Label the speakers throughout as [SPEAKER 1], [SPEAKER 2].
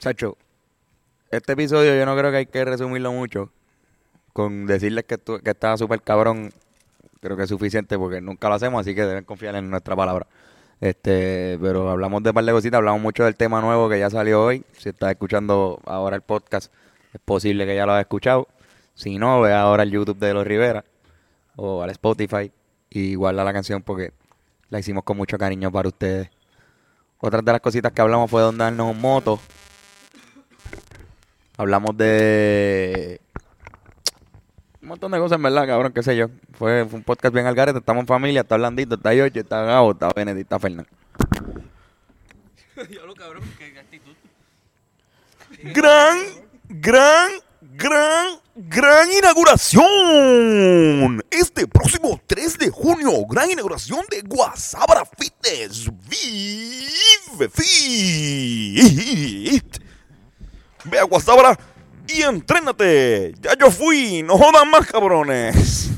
[SPEAKER 1] Sacho, este episodio yo no creo que hay que resumirlo mucho. Con decirles que, tú- que estaba súper cabrón, creo que es suficiente porque nunca lo hacemos, así que deben confiar en nuestra palabra. Este, pero hablamos de un par de cositas, hablamos mucho del tema nuevo que ya salió hoy. Si estás escuchando ahora el podcast, es posible que ya lo hayas escuchado. Si no, ve ahora al YouTube de Los Rivera o al Spotify y guarda la canción porque la hicimos con mucho cariño para ustedes. Otra de las cositas que hablamos fue de darnos un moto. Hablamos de un montón de cosas, en verdad, cabrón, qué sé yo. Fue, fue un podcast bien al garete, estamos en familia, está Blandito, está Yocho, está Gabo, está Benedict, está Fernando.
[SPEAKER 2] Diablo, cabrón, qué actitud.
[SPEAKER 3] Gran, gran, gran, gran inauguración. Este próximo 3 de junio, gran inauguración de Guasabra Fitness. Vive Fit. Ve a Guasabra y entrénate. Ya yo fui, no jodan más cabrones.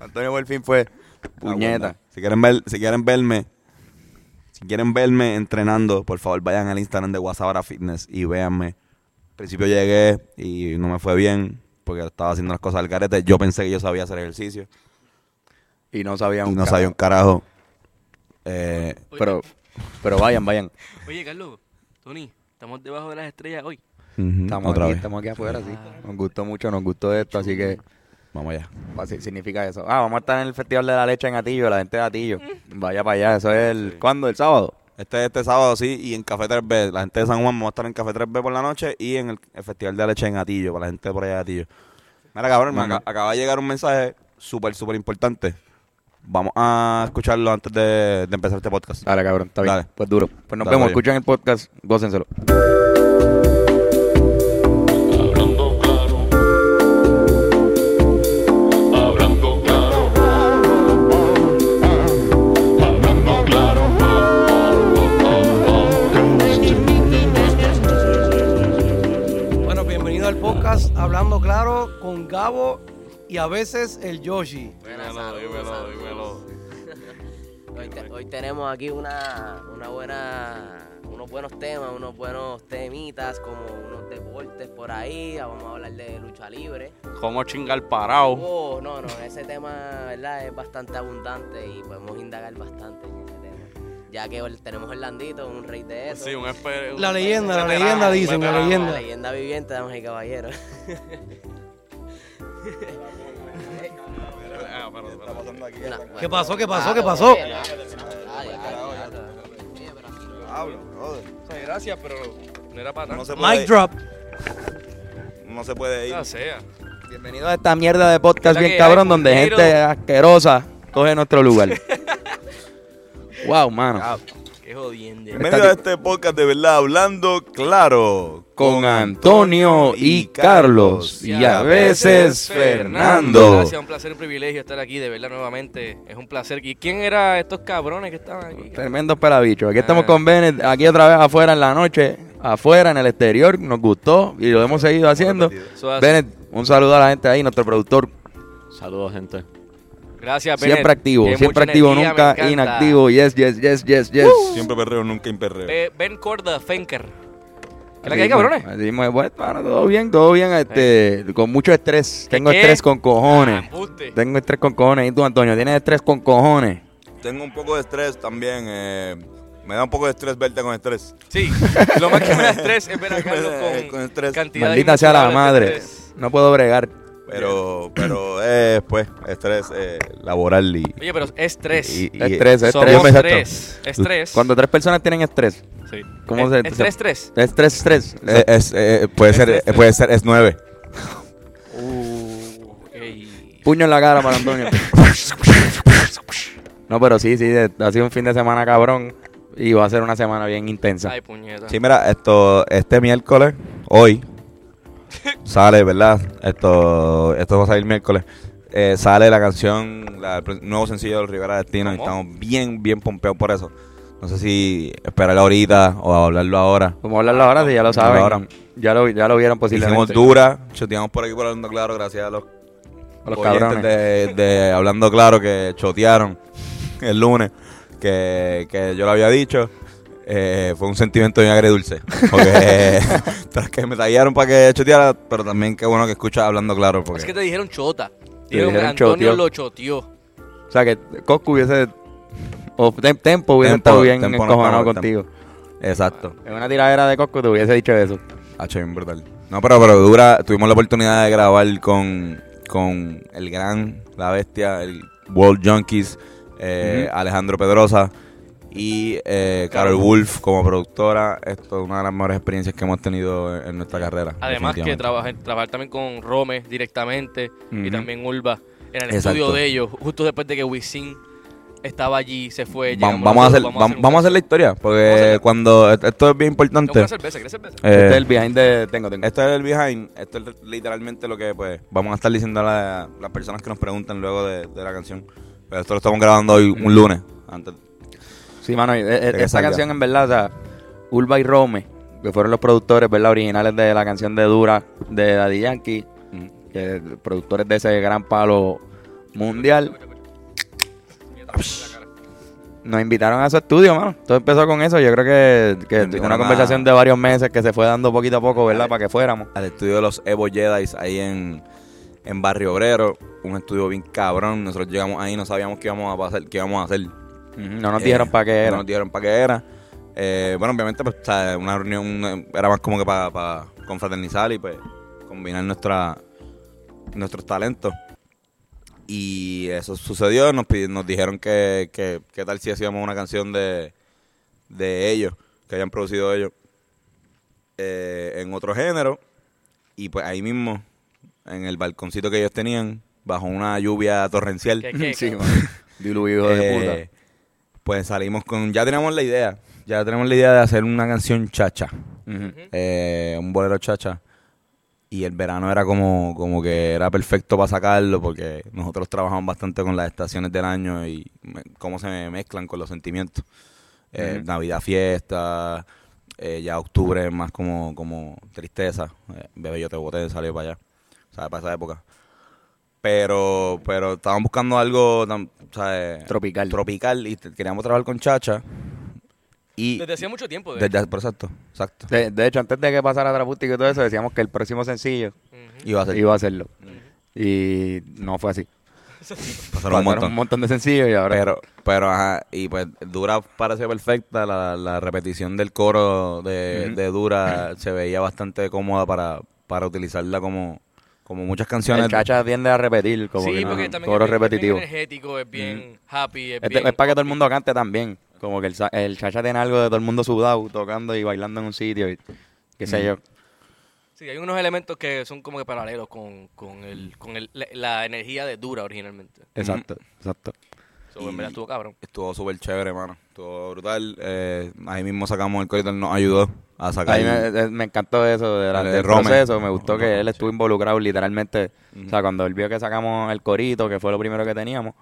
[SPEAKER 1] Antonio Delfín fue puñeta.
[SPEAKER 3] Si quieren, ver, si quieren verme, si quieren verme entrenando, por favor vayan al Instagram de Guasabara Fitness y véanme. Al principio llegué y no me fue bien porque estaba haciendo las cosas al carete. Yo pensé que yo sabía hacer ejercicio
[SPEAKER 1] Y no sabía
[SPEAKER 3] y
[SPEAKER 1] un
[SPEAKER 3] no sabía un
[SPEAKER 1] carajo.
[SPEAKER 3] carajo. Eh,
[SPEAKER 1] Pero, pero vayan, vayan.
[SPEAKER 2] Oye, Carlos, Tony, estamos debajo de las estrellas hoy.
[SPEAKER 1] Estamos
[SPEAKER 3] otra
[SPEAKER 1] aquí,
[SPEAKER 3] vez.
[SPEAKER 1] estamos aquí afuera, sí. Nos gustó mucho, nos gustó esto, así que
[SPEAKER 3] Vamos allá.
[SPEAKER 1] así significa eso. Ah, vamos a estar en el Festival de la Leche en Atillo, la gente de Atillo. Vaya para allá, eso es el... ¿Cuándo? ¿El sábado?
[SPEAKER 3] Este este sábado sí y en Café 3B. La gente de San Juan vamos a estar en Café 3B por la noche y en el, el Festival de Leche en Atillo, para la gente por allá de Atillo. Mira, cabrón, me acaba de llegar un mensaje súper, súper importante. Vamos a escucharlo antes de, de empezar este podcast.
[SPEAKER 1] Dale, cabrón, está bien.
[SPEAKER 3] Dale.
[SPEAKER 1] Pues duro. Pues nos
[SPEAKER 3] Dale,
[SPEAKER 1] vemos, escuchen el podcast, gócenselo.
[SPEAKER 4] Hablando claro, hablando claro, hablando claro.
[SPEAKER 5] Bueno, bienvenido al podcast Hablando Claro con Gabo y a veces el Yoshi.
[SPEAKER 2] Dímelo, dímelo, dímelo.
[SPEAKER 6] Hoy, te- hoy tenemos aquí una, una buena, unos buenos temas, unos buenos temitas, como unos deportes por ahí. Vamos a hablar de lucha libre.
[SPEAKER 2] ¿Cómo chingar parado?
[SPEAKER 6] Oh, no, no, ese tema, ¿verdad? Es bastante abundante y podemos indagar bastante en ese tema. Ya que hoy tenemos el Landito, un rey de eso.
[SPEAKER 2] Sí, un esper-
[SPEAKER 5] La
[SPEAKER 2] un-
[SPEAKER 5] leyenda, la leyenda dicen, la leyenda.
[SPEAKER 6] La leyenda viviente, damas y caballeros.
[SPEAKER 2] Ah,
[SPEAKER 5] ¿Qué pasó? ¿Qué pasó?
[SPEAKER 6] Ah,
[SPEAKER 5] ¿Qué pasó?
[SPEAKER 6] oye, no. Ay, ay, ay, Oye, pero aquí no.
[SPEAKER 2] O sea, gracias, pero no era para tanto.
[SPEAKER 5] Mic drop.
[SPEAKER 3] no se puede ir.
[SPEAKER 2] Ya sea.
[SPEAKER 1] Bienvenido a esta mierda de podcast bien cabrón, donde gente asquerosa coge nuestro lugar. wow, mano.
[SPEAKER 2] Qué jodiendo.
[SPEAKER 3] Bienvenido a este podcast de verdad, hablando claro.
[SPEAKER 1] Con Antonio y Carlos. Y a veces Fernando.
[SPEAKER 2] Gracias, un placer, un privilegio estar aquí, de verdad, nuevamente. Es un placer. ¿Y quién era estos cabrones que estaban aquí?
[SPEAKER 1] Tremendos pelabichos. Aquí estamos
[SPEAKER 2] Ah.
[SPEAKER 1] con Bennett, aquí otra vez afuera en la noche, afuera en el exterior, nos gustó y lo hemos seguido haciendo. Bennett, un saludo a la gente ahí, nuestro productor,
[SPEAKER 7] Saludos, gente.
[SPEAKER 2] Gracias, Bennett.
[SPEAKER 1] siempre activo, siempre activo,
[SPEAKER 2] energía,
[SPEAKER 1] nunca inactivo. Yes, yes, yes, yes, yes.
[SPEAKER 3] Siempre perreo, nunca imperreo.
[SPEAKER 2] Be- Ben Corda Fenker. ¿Qué es la que hay, cabrones?
[SPEAKER 1] así bueno, todo bien, todo bien, este, con mucho estrés. Tengo
[SPEAKER 2] qué?
[SPEAKER 1] estrés con cojones.
[SPEAKER 2] Ah.
[SPEAKER 1] Tengo estrés con cojones. ¿Y tú, Antonio, tienes estrés con cojones?
[SPEAKER 3] Tengo un poco de estrés también. eh, me da un poco de estrés verte con estrés.
[SPEAKER 2] Sí, lo más que me da estrés es ver a Carlos con,
[SPEAKER 3] Con estrés.
[SPEAKER 2] cantidad
[SPEAKER 1] Maldita sea la madre. No puedo bregar.
[SPEAKER 3] Pero, pero es, pues, estrés eh, laboral y...
[SPEAKER 2] Oye, pero estrés.
[SPEAKER 3] y- y-
[SPEAKER 1] Estrés, estrés.
[SPEAKER 2] Somos tres. Estrés.
[SPEAKER 1] Cuando tres personas tienen estrés,
[SPEAKER 2] Sí.
[SPEAKER 1] ¿Cómo
[SPEAKER 2] Es-
[SPEAKER 1] se-
[SPEAKER 2] Estrés, estrés.
[SPEAKER 1] estrés, estrés.
[SPEAKER 3] eh, es, eh, puede ser,
[SPEAKER 2] Estrés.
[SPEAKER 3] eh, puede ser, es nueve.
[SPEAKER 2] Uh.
[SPEAKER 1] Puño en la cara para Antonio. No, pero sí, sí, ha sido un fin de semana cabrón y va a ser una semana bien intensa.
[SPEAKER 2] Ay, puñeta.
[SPEAKER 3] Sí, mira, esto, este miércoles, hoy, sale, ¿verdad? Esto, esto va a salir miércoles. eh, sale la canción, la- el nuevo sencillo de Rivera Destino y estamos bien, bien pompeados por eso. No sé si esperarlo ahorita o hablarlo ahora.
[SPEAKER 1] Vamos a hablarlo ahora, si ya lo saben.
[SPEAKER 3] Ahora.
[SPEAKER 1] Ya lo, ya lo vieron posiblemente.
[SPEAKER 3] Hicimos dura, choteamos por aquí por Hablando Claro, gracias a los,
[SPEAKER 1] A los cabrones.
[SPEAKER 3] de, de Hablando Claro que chotearon el lunes, que, que yo lo había dicho. Eh, fue un sentimiento bien agridulce. Porque tras que me tallaron para que choteara, pero también qué bueno que escuchas hablando claro. Porque
[SPEAKER 2] Es que te dijeron chota.
[SPEAKER 1] Te
[SPEAKER 2] Dijeron,
[SPEAKER 1] dijeron
[SPEAKER 2] Antonio
[SPEAKER 1] choteó.
[SPEAKER 2] lo choteó.
[SPEAKER 1] O sea, que Coscu hubiese... O Tem- Tempo hubiese
[SPEAKER 3] Tempo-
[SPEAKER 1] estado bien
[SPEAKER 3] Tempo no
[SPEAKER 1] encojonado
[SPEAKER 3] estaba-
[SPEAKER 1] contigo.
[SPEAKER 3] Exacto.
[SPEAKER 1] En una tiradera de Coscu te hubiese dicho eso.
[SPEAKER 3] Hacho, bien brutal. No, pero, pero dura. Tuvimos la oportunidad de grabar con, con el gran, la bestia, el World Junkies, eh. Alejandro Pedrosa y eh, Carol Wolf como productora. Esto es una de las mejores experiencias que hemos tenido en, en nuestra carrera.
[SPEAKER 2] Además que trabajar, trabajar también con Rome directamente y también Ulva en el
[SPEAKER 3] Exacto.
[SPEAKER 2] estudio de ellos, justo después de que Wisin estaba allí, se fue.
[SPEAKER 3] Va- vamos, a hacer, vamos, vamos a hacer la historia, porque cuando esto es bien importante.
[SPEAKER 2] una cerveza, ¿quieres cerveza?
[SPEAKER 3] eh,
[SPEAKER 1] este es el behind de... Tengo, tengo.
[SPEAKER 3] Esto es el behind, esto es literalmente lo que pues vamos a estar diciendo a la- las personas que nos preguntan luego de, de la canción. Pero esto lo estamos grabando hoy un lunes. Antes.
[SPEAKER 1] Sí, mano,
[SPEAKER 3] que
[SPEAKER 1] esta
[SPEAKER 3] salga.
[SPEAKER 1] canción en verdad, o sea, Ulva y Rome, que fueron los productores, ¿verdad? Originales de la canción de Dura de Daddy Yankee, que productores de ese gran palo mundial, nos invitaron a su estudio, mano. Todo empezó con eso. Yo creo que, una
[SPEAKER 3] a-
[SPEAKER 1] conversación de varios meses que se fue dando poquito a poco, ¿verdad? Para que fuéramos.
[SPEAKER 3] Al estudio de los Evo Jedi ahí en, en Barrio Obrero. Un estudio bien cabrón. Nosotros llegamos ahí no sabíamos qué íbamos a pasar, qué íbamos a hacer.
[SPEAKER 1] No nos
[SPEAKER 3] Eh,
[SPEAKER 1] dijeron para qué
[SPEAKER 3] No
[SPEAKER 1] era.
[SPEAKER 3] nos dijeron para qué era. Eh, bueno, obviamente, pues, o sea, una reunión eh, era más como que para confraternizar y pues combinar nuestra, nuestros talentos. Y eso sucedió, nos, nos dijeron que, que, qué tal si hacíamos una canción de, de ellos, que hayan producido ellos, eh, en otro género. Y pues ahí mismo, en el balconcito que ellos tenían, bajo una lluvia torrencial,
[SPEAKER 2] ¿Qué, qué,
[SPEAKER 1] Sí,
[SPEAKER 2] qué?
[SPEAKER 1] mano. Dilu, hijo de
[SPEAKER 3] eh, Pues salimos con. Ya teníamos la idea. Ya tenemos la idea de hacer una canción chacha. eh, un bolero chacha. Y el verano era como, como que era perfecto para sacarlo porque nosotros trabajamos bastante con las estaciones del año y me- cómo se mezclan con los sentimientos. Eh. Navidad, fiesta, eh, ya octubre más como, como tristeza. Bebé, yo te boté, salió para allá. O sea, para esa época. Pero, pero estaban buscando algo.
[SPEAKER 1] Tropical.
[SPEAKER 3] tropical y queríamos trabajar con chacha. Y
[SPEAKER 2] Desde hacía mucho tiempo. De
[SPEAKER 3] desde, por exacto, exacto.
[SPEAKER 1] De, de hecho, antes de que pasara Trapústico y todo eso, decíamos que el próximo sencillo.
[SPEAKER 3] Iba a ser.
[SPEAKER 1] iba a hacerlo. Y no fue así.
[SPEAKER 3] pasaron un montón.
[SPEAKER 1] un montón de sencillos y ahora...
[SPEAKER 3] Pero, pero, ajá, y pues Dura parece perfecta, la, la repetición del coro de, de Dura se veía bastante cómoda para, para utilizarla como, como muchas canciones.
[SPEAKER 1] el chacha tiende a repetir, como
[SPEAKER 2] sí,
[SPEAKER 1] que no,
[SPEAKER 2] también
[SPEAKER 1] coro
[SPEAKER 2] es, bien-
[SPEAKER 1] repetitivo.
[SPEAKER 2] es bien energético, es bien happy, es
[SPEAKER 1] Es,
[SPEAKER 2] bien...
[SPEAKER 1] es para que todo el mundo cante también. Como que el, el chacha tiene algo de todo el mundo sudado, tocando y bailando en un sitio, y qué sé yo.
[SPEAKER 2] Sí, hay unos elementos que son como que paralelos con, con, el, con el, la, la energía de Dura originalmente.
[SPEAKER 1] Exacto, exacto.
[SPEAKER 2] So, en verdad estuvo cabrón.
[SPEAKER 3] Estuvo súper chévere, mano. Estuvo brutal. Eh, ahí mismo sacamos el corito, él nos ayudó a sacar.
[SPEAKER 1] A mí me, eh, me encantó eso de la-
[SPEAKER 3] El de
[SPEAKER 1] del
[SPEAKER 3] Rome.
[SPEAKER 1] proceso, me gustó que él estuvo involucrado literalmente. O sea, cuando él vio que sacamos el corito, que fue lo primero que teníamos,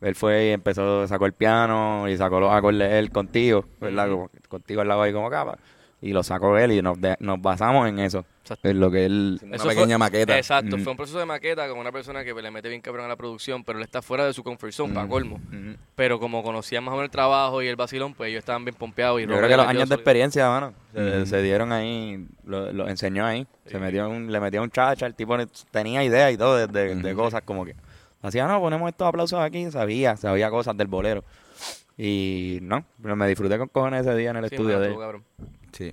[SPEAKER 1] él fue y empezó, sacó el piano y sacó los acordes él contigo, ¿verdad? Como- contigo al lado ahí como capa. Y lo sacó él y nos, de- nos basamos en eso.
[SPEAKER 2] Exacto.
[SPEAKER 1] En lo que él...
[SPEAKER 3] Una
[SPEAKER 2] Eso
[SPEAKER 3] pequeña
[SPEAKER 2] fue-
[SPEAKER 3] maqueta.
[SPEAKER 2] Exacto,
[SPEAKER 1] Mm.
[SPEAKER 2] fue un proceso de maqueta con una persona que le mete bien cabrón a la producción, pero él está fuera de su comfort zone, para colmo. Pero como conocían más o menos el trabajo y el vacilón, pues ellos estaban bien pompeados. Y
[SPEAKER 1] Yo creo que los años de experiencia, mano, se, dieron ahí, lo, lo enseñó ahí.
[SPEAKER 2] Sí.
[SPEAKER 1] Se metió un, le metió un chacha, el tipo tenía ideas y todo de, de- cosas como que... Hacía, no, ponemos estos aplausos aquí, sabía, sabía cosas del bolero. Y no, pero me disfruté con cojones ese día en el
[SPEAKER 2] Sí,
[SPEAKER 1] estudio de
[SPEAKER 2] cabrón.
[SPEAKER 3] Sí.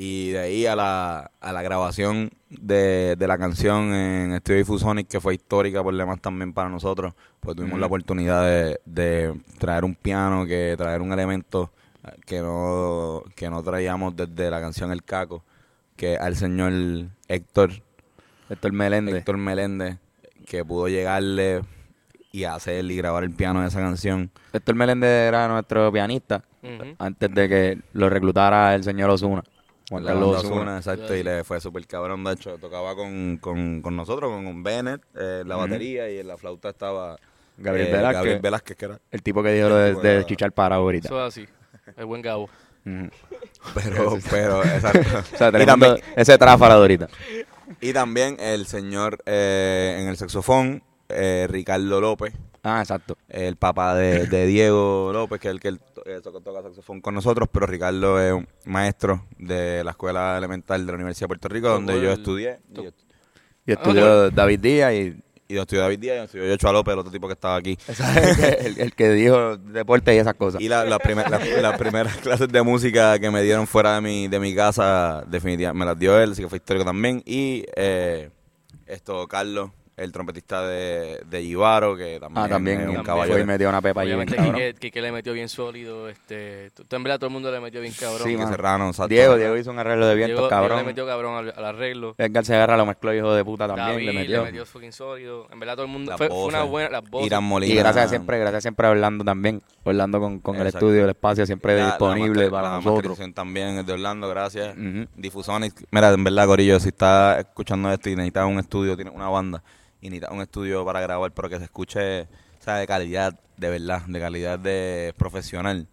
[SPEAKER 3] Y de ahí a la, a la grabación de, de la canción en Estudio Diffusonic, que fue histórica por demás también para nosotros, pues tuvimos la oportunidad de, de traer un piano, que traer un elemento eh, que no, que no traíamos desde la canción El Caco, que al señor Héctor,
[SPEAKER 1] Héctor Meléndez.
[SPEAKER 3] Héctor Meléndez, que pudo llegarle y hacer y grabar el piano de esa canción.
[SPEAKER 1] Héctor Meléndez era nuestro pianista antes de que lo reclutara el señor Osuna. Juan Carlos Osuna.
[SPEAKER 3] Exacto, y le fue súper cabrón. De hecho, tocaba con, con, con nosotros, con, con Bennett, eh, en la batería, y en la flauta estaba
[SPEAKER 1] Gabriel
[SPEAKER 3] eh,
[SPEAKER 1] Velázquez.
[SPEAKER 3] Gabriel Velázquez, que era.
[SPEAKER 1] El tipo que dijo lo de, de chichar para ahorita.
[SPEAKER 2] Eso es así. El buen Gabo.
[SPEAKER 3] Pero, pero, exacto.
[SPEAKER 1] O sea,
[SPEAKER 3] y, también,
[SPEAKER 1] ese tráfala de ahorita.
[SPEAKER 3] y también el señor eh, en el saxofón, eh, Ricardo López,
[SPEAKER 1] Ah, exacto.
[SPEAKER 3] el papá de, de Diego López, que es el que él to- eh, toca, saxofón con nosotros, pero Ricardo es un maestro de la Escuela Elemental de la Universidad de Puerto Rico, donde yo
[SPEAKER 2] el-
[SPEAKER 3] estudié. Y,
[SPEAKER 2] to-
[SPEAKER 3] yo-
[SPEAKER 1] Y estudió David Díaz y
[SPEAKER 3] y yo estudié David Díaz, y yo estudié Yocho López, el otro tipo que estaba aquí.
[SPEAKER 1] el, el que dijo deporte y esas cosas.
[SPEAKER 3] Y la, la primer- la- las primeras clases de música que me dieron fuera de mi, de mi casa, definitivamente me las dio él, así que fue histórico también. Y eh, esto, Carlos, el trompetista de, de Givaro, que también,
[SPEAKER 1] ah, también,
[SPEAKER 3] es un caballo.
[SPEAKER 1] fue y metió una pepa allí.
[SPEAKER 2] Quique, Quique le metió bien sólido. Este, en verdad todo el mundo le metió bien cabrón.
[SPEAKER 1] Sí, mano.
[SPEAKER 3] Serrano.
[SPEAKER 1] Diego, Diego hizo un arreglo de vientos,
[SPEAKER 2] Diego
[SPEAKER 1] cabrón.
[SPEAKER 2] le metió cabrón al, al arreglo.
[SPEAKER 1] Edgar Segarra lo mezcló hijo de puta también,
[SPEAKER 2] David
[SPEAKER 1] le metió.
[SPEAKER 2] fucking sólido. En verdad todo el mundo
[SPEAKER 3] Las
[SPEAKER 2] fue, fue una
[SPEAKER 3] voces.
[SPEAKER 2] buena las voces.
[SPEAKER 3] Irán Molina.
[SPEAKER 1] Y gracias siempre, gracias siempre a Orlando también. Orlando con, con el estudio, el espacio siempre
[SPEAKER 3] La- la
[SPEAKER 1] disponible
[SPEAKER 3] master-
[SPEAKER 1] para
[SPEAKER 3] la
[SPEAKER 1] nosotros.
[SPEAKER 3] también es de Orlando, gracias. Difusonic, mira, en verdad, Corillo, si estás escuchando esto y necesitas un estudio, tienes una banda y necesitas un estudio para grabar, pero que se escuche, o sea, de calidad, de verdad, de calidad de profesional,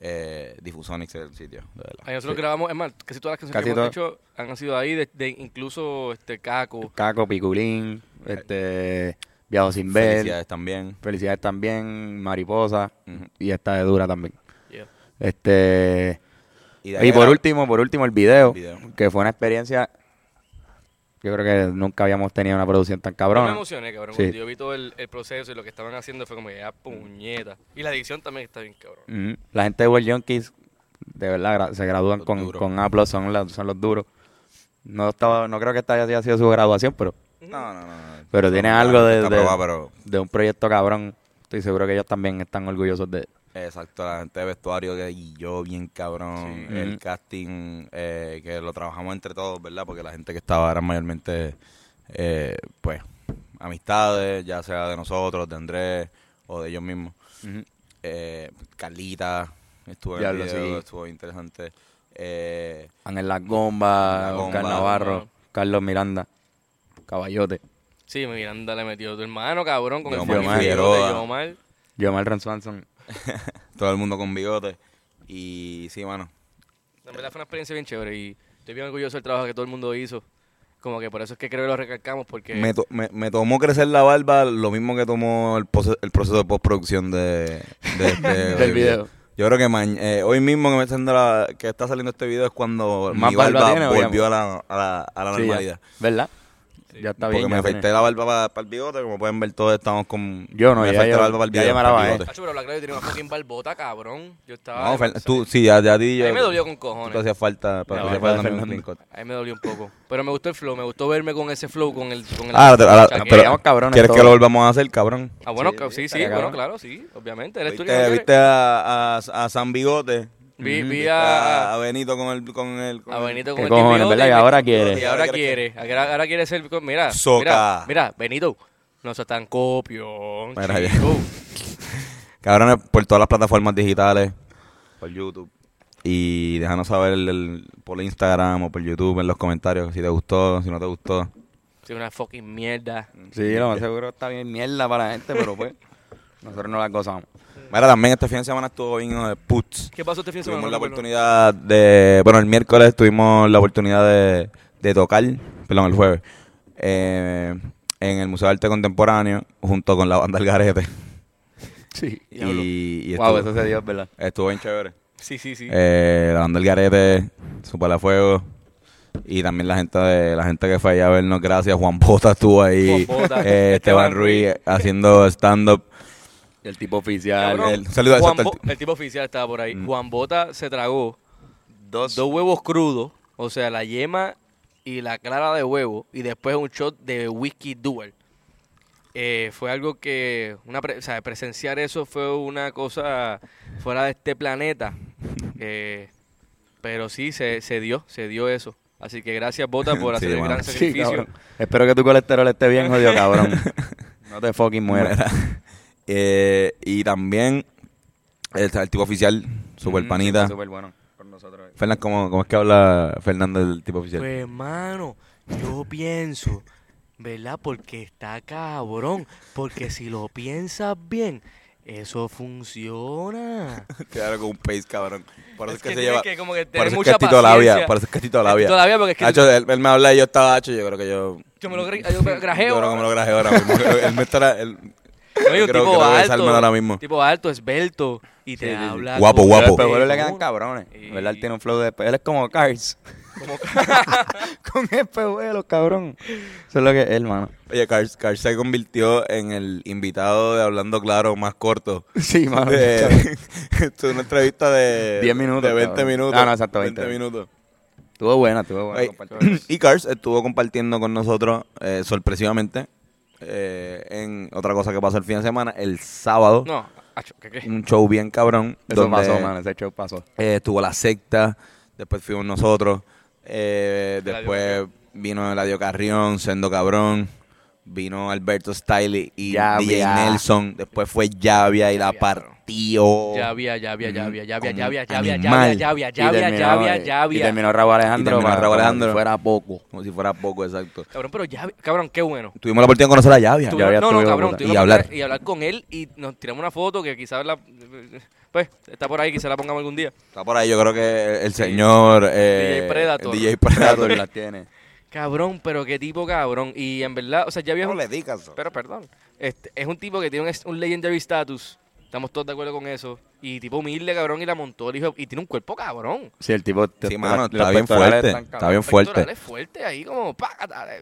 [SPEAKER 3] eh, Difusonic es el sitio, de verdad.
[SPEAKER 2] Ahí nosotros grabamos, es más, casi todas las canciones
[SPEAKER 1] Casi
[SPEAKER 2] que hemos hecho han sido ahí, de, de incluso este Caco.
[SPEAKER 1] Caco, Piculín, este, Viajo sin ver,
[SPEAKER 3] Felicidades también.
[SPEAKER 1] Felicidades también, Mariposa, y esta de Dura también.
[SPEAKER 2] Yeah.
[SPEAKER 1] Este, y por último, por último el video,
[SPEAKER 3] El video.
[SPEAKER 1] que fue una experiencia, yo creo que nunca habíamos tenido una producción tan
[SPEAKER 2] Yo me
[SPEAKER 1] cabrona.
[SPEAKER 2] emocioné, cabrón.
[SPEAKER 1] Sí.
[SPEAKER 2] Cuando yo vi todo el, el proceso y lo que estaban haciendo fue como ya puñeta. Y la edición también está bien, cabrón.
[SPEAKER 1] La gente de World Junkies, de verdad, gra- se gradúan
[SPEAKER 3] Los
[SPEAKER 1] con,
[SPEAKER 3] duros.
[SPEAKER 1] con A+, son, la- son los duros. No estaba, no creo que esta haya sido su graduación, pero,
[SPEAKER 3] No, no, no. no.
[SPEAKER 1] pero tiene algo de,
[SPEAKER 3] pero
[SPEAKER 1] de un proyecto cabrón. Estoy seguro que ellos también están orgullosos de
[SPEAKER 3] Exacto, la gente de vestuario que y yo bien cabrón,
[SPEAKER 2] Sí.
[SPEAKER 3] el casting eh, que lo trabajamos entre todos, ¿verdad? Porque la gente que estaba eran mayormente, eh, pues, amistades, ya sea de nosotros, de Andrés o de ellos mismos. Eh, Carlita estuvo en el
[SPEAKER 1] Diablo,
[SPEAKER 3] video,
[SPEAKER 1] sí.
[SPEAKER 3] estuvo interesante. Eh,
[SPEAKER 1] Ángel Las Gombas,
[SPEAKER 3] La
[SPEAKER 1] Oscar
[SPEAKER 3] Gomba,
[SPEAKER 1] Navarro,
[SPEAKER 2] no.
[SPEAKER 1] Carlos Miranda, Caballote,
[SPEAKER 2] Sí, Miranda le metió tu hermano, cabrón, con
[SPEAKER 3] Yomar
[SPEAKER 2] el
[SPEAKER 3] Figueroa.
[SPEAKER 2] de Yomar.
[SPEAKER 1] Yomar Ranzwanson.
[SPEAKER 3] todo el mundo con bigote. Y sí, mano.
[SPEAKER 2] En verdad fue una experiencia bien chévere y estoy bien orgulloso del trabajo que todo el mundo hizo. Como que por eso es que creo que lo recalcamos porque...
[SPEAKER 3] Me, to- me, me tomó crecer la barba lo mismo que tomó el, el proceso de postproducción de, de este
[SPEAKER 1] Del video.
[SPEAKER 3] Yo creo que eh, hoy mismo que, me está, que saliendo este video es cuando
[SPEAKER 1] Más
[SPEAKER 3] mi
[SPEAKER 1] barba
[SPEAKER 3] barba
[SPEAKER 1] tiene,
[SPEAKER 3] volvió a la, a la, a la
[SPEAKER 1] Sí, ya.
[SPEAKER 3] normalidad.
[SPEAKER 1] Ya está
[SPEAKER 3] Porque
[SPEAKER 1] bien.
[SPEAKER 3] me
[SPEAKER 1] ya
[SPEAKER 3] afeité
[SPEAKER 1] tiene-
[SPEAKER 3] la barba para el bigote, como pueden ver todos estamos con...
[SPEAKER 1] Yo no,
[SPEAKER 3] me
[SPEAKER 1] ya
[SPEAKER 3] afeité la barba para el
[SPEAKER 1] ya yo me
[SPEAKER 3] para
[SPEAKER 1] la
[SPEAKER 3] el
[SPEAKER 1] bajé.
[SPEAKER 3] bigote.
[SPEAKER 2] Pero la clave tenía una fucking barbota, cabrón. Yo estaba...
[SPEAKER 3] No, Fer- tú, sí, ya, ya ti yo...
[SPEAKER 2] A mí me dolió con
[SPEAKER 3] Tú
[SPEAKER 2] cojones.
[SPEAKER 3] te hacía falta,
[SPEAKER 1] La
[SPEAKER 3] te hacía falta un.
[SPEAKER 2] A mí me dolió un poco. Pero me gustó el flow, me gustó verme con ese flow, con el... Con el
[SPEAKER 3] Ah, ahora- ahora- pero,
[SPEAKER 1] cabrones
[SPEAKER 3] ¿quieres que
[SPEAKER 1] todos.
[SPEAKER 3] lo volvamos a hacer, cabrón?
[SPEAKER 2] Ah, bueno,
[SPEAKER 1] Sí,
[SPEAKER 2] sí, sí, bueno,
[SPEAKER 1] cabrón.
[SPEAKER 2] claro, sí, obviamente. Tú que
[SPEAKER 3] ¿Viste,
[SPEAKER 2] no
[SPEAKER 3] viste a, a, a San Bigote?
[SPEAKER 2] Vi,
[SPEAKER 3] Ujú.
[SPEAKER 2] vi
[SPEAKER 3] ¿Viste
[SPEAKER 2] a,
[SPEAKER 3] Benito con el... Con el con
[SPEAKER 2] a
[SPEAKER 3] el-
[SPEAKER 2] Benito con
[SPEAKER 1] ¿Qué
[SPEAKER 2] el
[SPEAKER 1] cojones, verdad?
[SPEAKER 2] y
[SPEAKER 1] ahora quiere.
[SPEAKER 2] Y ahora quiere. Ahora, ahora quiere ser... Mira,
[SPEAKER 3] Soca.
[SPEAKER 2] mira, mira, Benito, no seas tan copión,
[SPEAKER 3] Mira, ya. Cabrones, por todas las plataformas digitales, por YouTube. Y déjanos saber el- el- por Instagram o por YouTube en los comentarios si te gustó, si no te gustó.
[SPEAKER 2] Sí, una fucking mierda.
[SPEAKER 1] Sí, lo más seguro está bien mierda para la gente, pero pues nosotros no la gozamos.
[SPEAKER 3] Mira, también este fin de semana estuvo bien de Putz.
[SPEAKER 2] ¿Qué pasó este fin de semana?
[SPEAKER 3] Tuvimos la oportunidad de... Bueno, el miércoles tuvimos la oportunidad de, de tocar, perdón, el jueves, eh, en el Museo de Arte Contemporáneo junto con la banda El Garete.
[SPEAKER 1] Sí.
[SPEAKER 3] Y, y
[SPEAKER 1] Wow,
[SPEAKER 3] estuvo,
[SPEAKER 1] eso se dio, ¿verdad?
[SPEAKER 3] estuvo bien chévere.
[SPEAKER 2] Sí, sí, sí.
[SPEAKER 3] Eh, la banda El Garete, Super a Fuego. Y también la gente de la gente que fue allá a vernos, gracias. Juan Bota estuvo ahí.
[SPEAKER 2] Juan Bota,
[SPEAKER 3] eh, Esteban Ruiz. haciendo stand-up.
[SPEAKER 1] El tipo oficial.
[SPEAKER 2] Cabrón,
[SPEAKER 3] el- saluda,
[SPEAKER 2] Juan Bo- el tipo oficial estaba por ahí.
[SPEAKER 3] Mm.
[SPEAKER 2] Juan Bota se tragó dos, huevos crudos, o sea, la yema y la clara de huevo, y después un shot de whisky dual. Eh, fue algo que, una pre- o sea, presenciar eso fue una cosa fuera de este planeta. Eh, pero sí, se, se dio, se dio eso. Así que gracias, Bota, por
[SPEAKER 3] Sí,
[SPEAKER 2] hacer el
[SPEAKER 3] mano.
[SPEAKER 2] gran sacrificio.
[SPEAKER 1] Espero que tu colesterol esté bien jodido, cabrón. No te fucking mueras.
[SPEAKER 3] Eh, y también el, el tipo oficial, super
[SPEAKER 1] Mm,
[SPEAKER 3] panita.
[SPEAKER 1] sí, Súper bueno con nosotros.
[SPEAKER 3] Fernan, ¿cómo, ¿cómo es que habla Fernando del tipo oficial?
[SPEAKER 2] Pues, hermano, yo pienso, ¿verdad? Porque está cabrón. Porque si lo piensas bien, eso funciona.
[SPEAKER 3] Claro, con un pace, cabrón. Por eso es, que,
[SPEAKER 2] que
[SPEAKER 3] se lleva.
[SPEAKER 2] que como que
[SPEAKER 3] por eso es que Tito Labia. Por eso es que es Tito Labia.
[SPEAKER 2] Todavía porque es que
[SPEAKER 3] Hacho, él, él me habla y yo estaba hacho. Yo creo que yo.
[SPEAKER 2] yo me lo yo grajeo.
[SPEAKER 3] Yo creo que me lo grajeo ahora mismo. él me estará. él-
[SPEAKER 2] Oye, un
[SPEAKER 3] Creo
[SPEAKER 2] tipo
[SPEAKER 3] no a
[SPEAKER 2] alto.
[SPEAKER 3] ahora mismo.
[SPEAKER 2] Tipo alto, esvelto. Y te
[SPEAKER 3] Sí, sí, sí.
[SPEAKER 2] habla.
[SPEAKER 3] Guapo,
[SPEAKER 2] con-
[SPEAKER 3] guapo.
[SPEAKER 1] Pero los espejuelos le quedan cabrones.
[SPEAKER 2] Y-
[SPEAKER 1] ¿Verdad? Él tiene un flow de Él es como Cars.
[SPEAKER 2] Como-
[SPEAKER 1] Con espejuelos, cabrón. Eso es lo que es, hermano.
[SPEAKER 3] Oye, Cars, Cars se convirtió en el invitado de Hablando Claro más corto.
[SPEAKER 1] Sí, mano.
[SPEAKER 3] De, esto es una entrevista de
[SPEAKER 1] 10 minutos,
[SPEAKER 3] De 20
[SPEAKER 1] cabrón.
[SPEAKER 3] minutos.
[SPEAKER 1] Ah, no, exacto, 20.
[SPEAKER 3] minutos.
[SPEAKER 1] Estuvo buena, estuvo buena.
[SPEAKER 3] Oye, y Cars estuvo compartiendo con nosotros, eh, sorpresivamente, eh, en otra cosa que pasó el fin de semana, el sábado,
[SPEAKER 2] No, acho, ¿qué qué?
[SPEAKER 3] un show bien cabrón.
[SPEAKER 1] Eso
[SPEAKER 3] donde,
[SPEAKER 1] pasó, mano. Ese show pasó.
[SPEAKER 3] eh, estuvo la secta, después fuimos nosotros, eh, después vino Eladio Carrión, Sendo Cabrón, vino Alberto Stiley y
[SPEAKER 1] Llavia.
[SPEAKER 3] DJ Nelson, después fue Llavia y la
[SPEAKER 2] Llavia,
[SPEAKER 3] partió.
[SPEAKER 2] Ya había,
[SPEAKER 3] un
[SPEAKER 2] ya había, ya
[SPEAKER 3] animal.
[SPEAKER 2] había, ya había,
[SPEAKER 1] Y terminó- Raúl Alejandro.
[SPEAKER 3] Terminó
[SPEAKER 1] para-
[SPEAKER 3] Raúl
[SPEAKER 1] como si
[SPEAKER 3] Alejandro.
[SPEAKER 1] fuera poco.
[SPEAKER 3] Como si fuera poco, exacto.
[SPEAKER 2] Cabrón, pero ya, había- cabrón, qué bueno.
[SPEAKER 3] Tuvimos la oportunidad de conocer a Llavia.
[SPEAKER 2] No, no, cabrón,
[SPEAKER 3] Y
[SPEAKER 2] la
[SPEAKER 3] hablar.
[SPEAKER 2] y hablar con él y nos tiramos una foto que quizás la pues está por ahí, quizás la pongamos algún día.
[SPEAKER 3] Está por ahí, yo creo que el señor eh,
[SPEAKER 2] DJ Predator.
[SPEAKER 3] DJ
[SPEAKER 1] Predator las tiene.
[SPEAKER 2] Cabrón, pero qué tipo cabrón. Y en verdad, o sea, ya había
[SPEAKER 3] No
[SPEAKER 2] un-
[SPEAKER 3] le digas.
[SPEAKER 2] Pero perdón, este, es un tipo que tiene un, un legendary status. Estamos todos de acuerdo con eso. Y tipo humilde, cabrón, y la montó el hijo. Y tiene un cuerpo cabrón.
[SPEAKER 1] Sí, el tipo.
[SPEAKER 3] Sí, mano, está bien fuerte. Está bien fuerte.
[SPEAKER 2] Pectorales fuerte ahí como.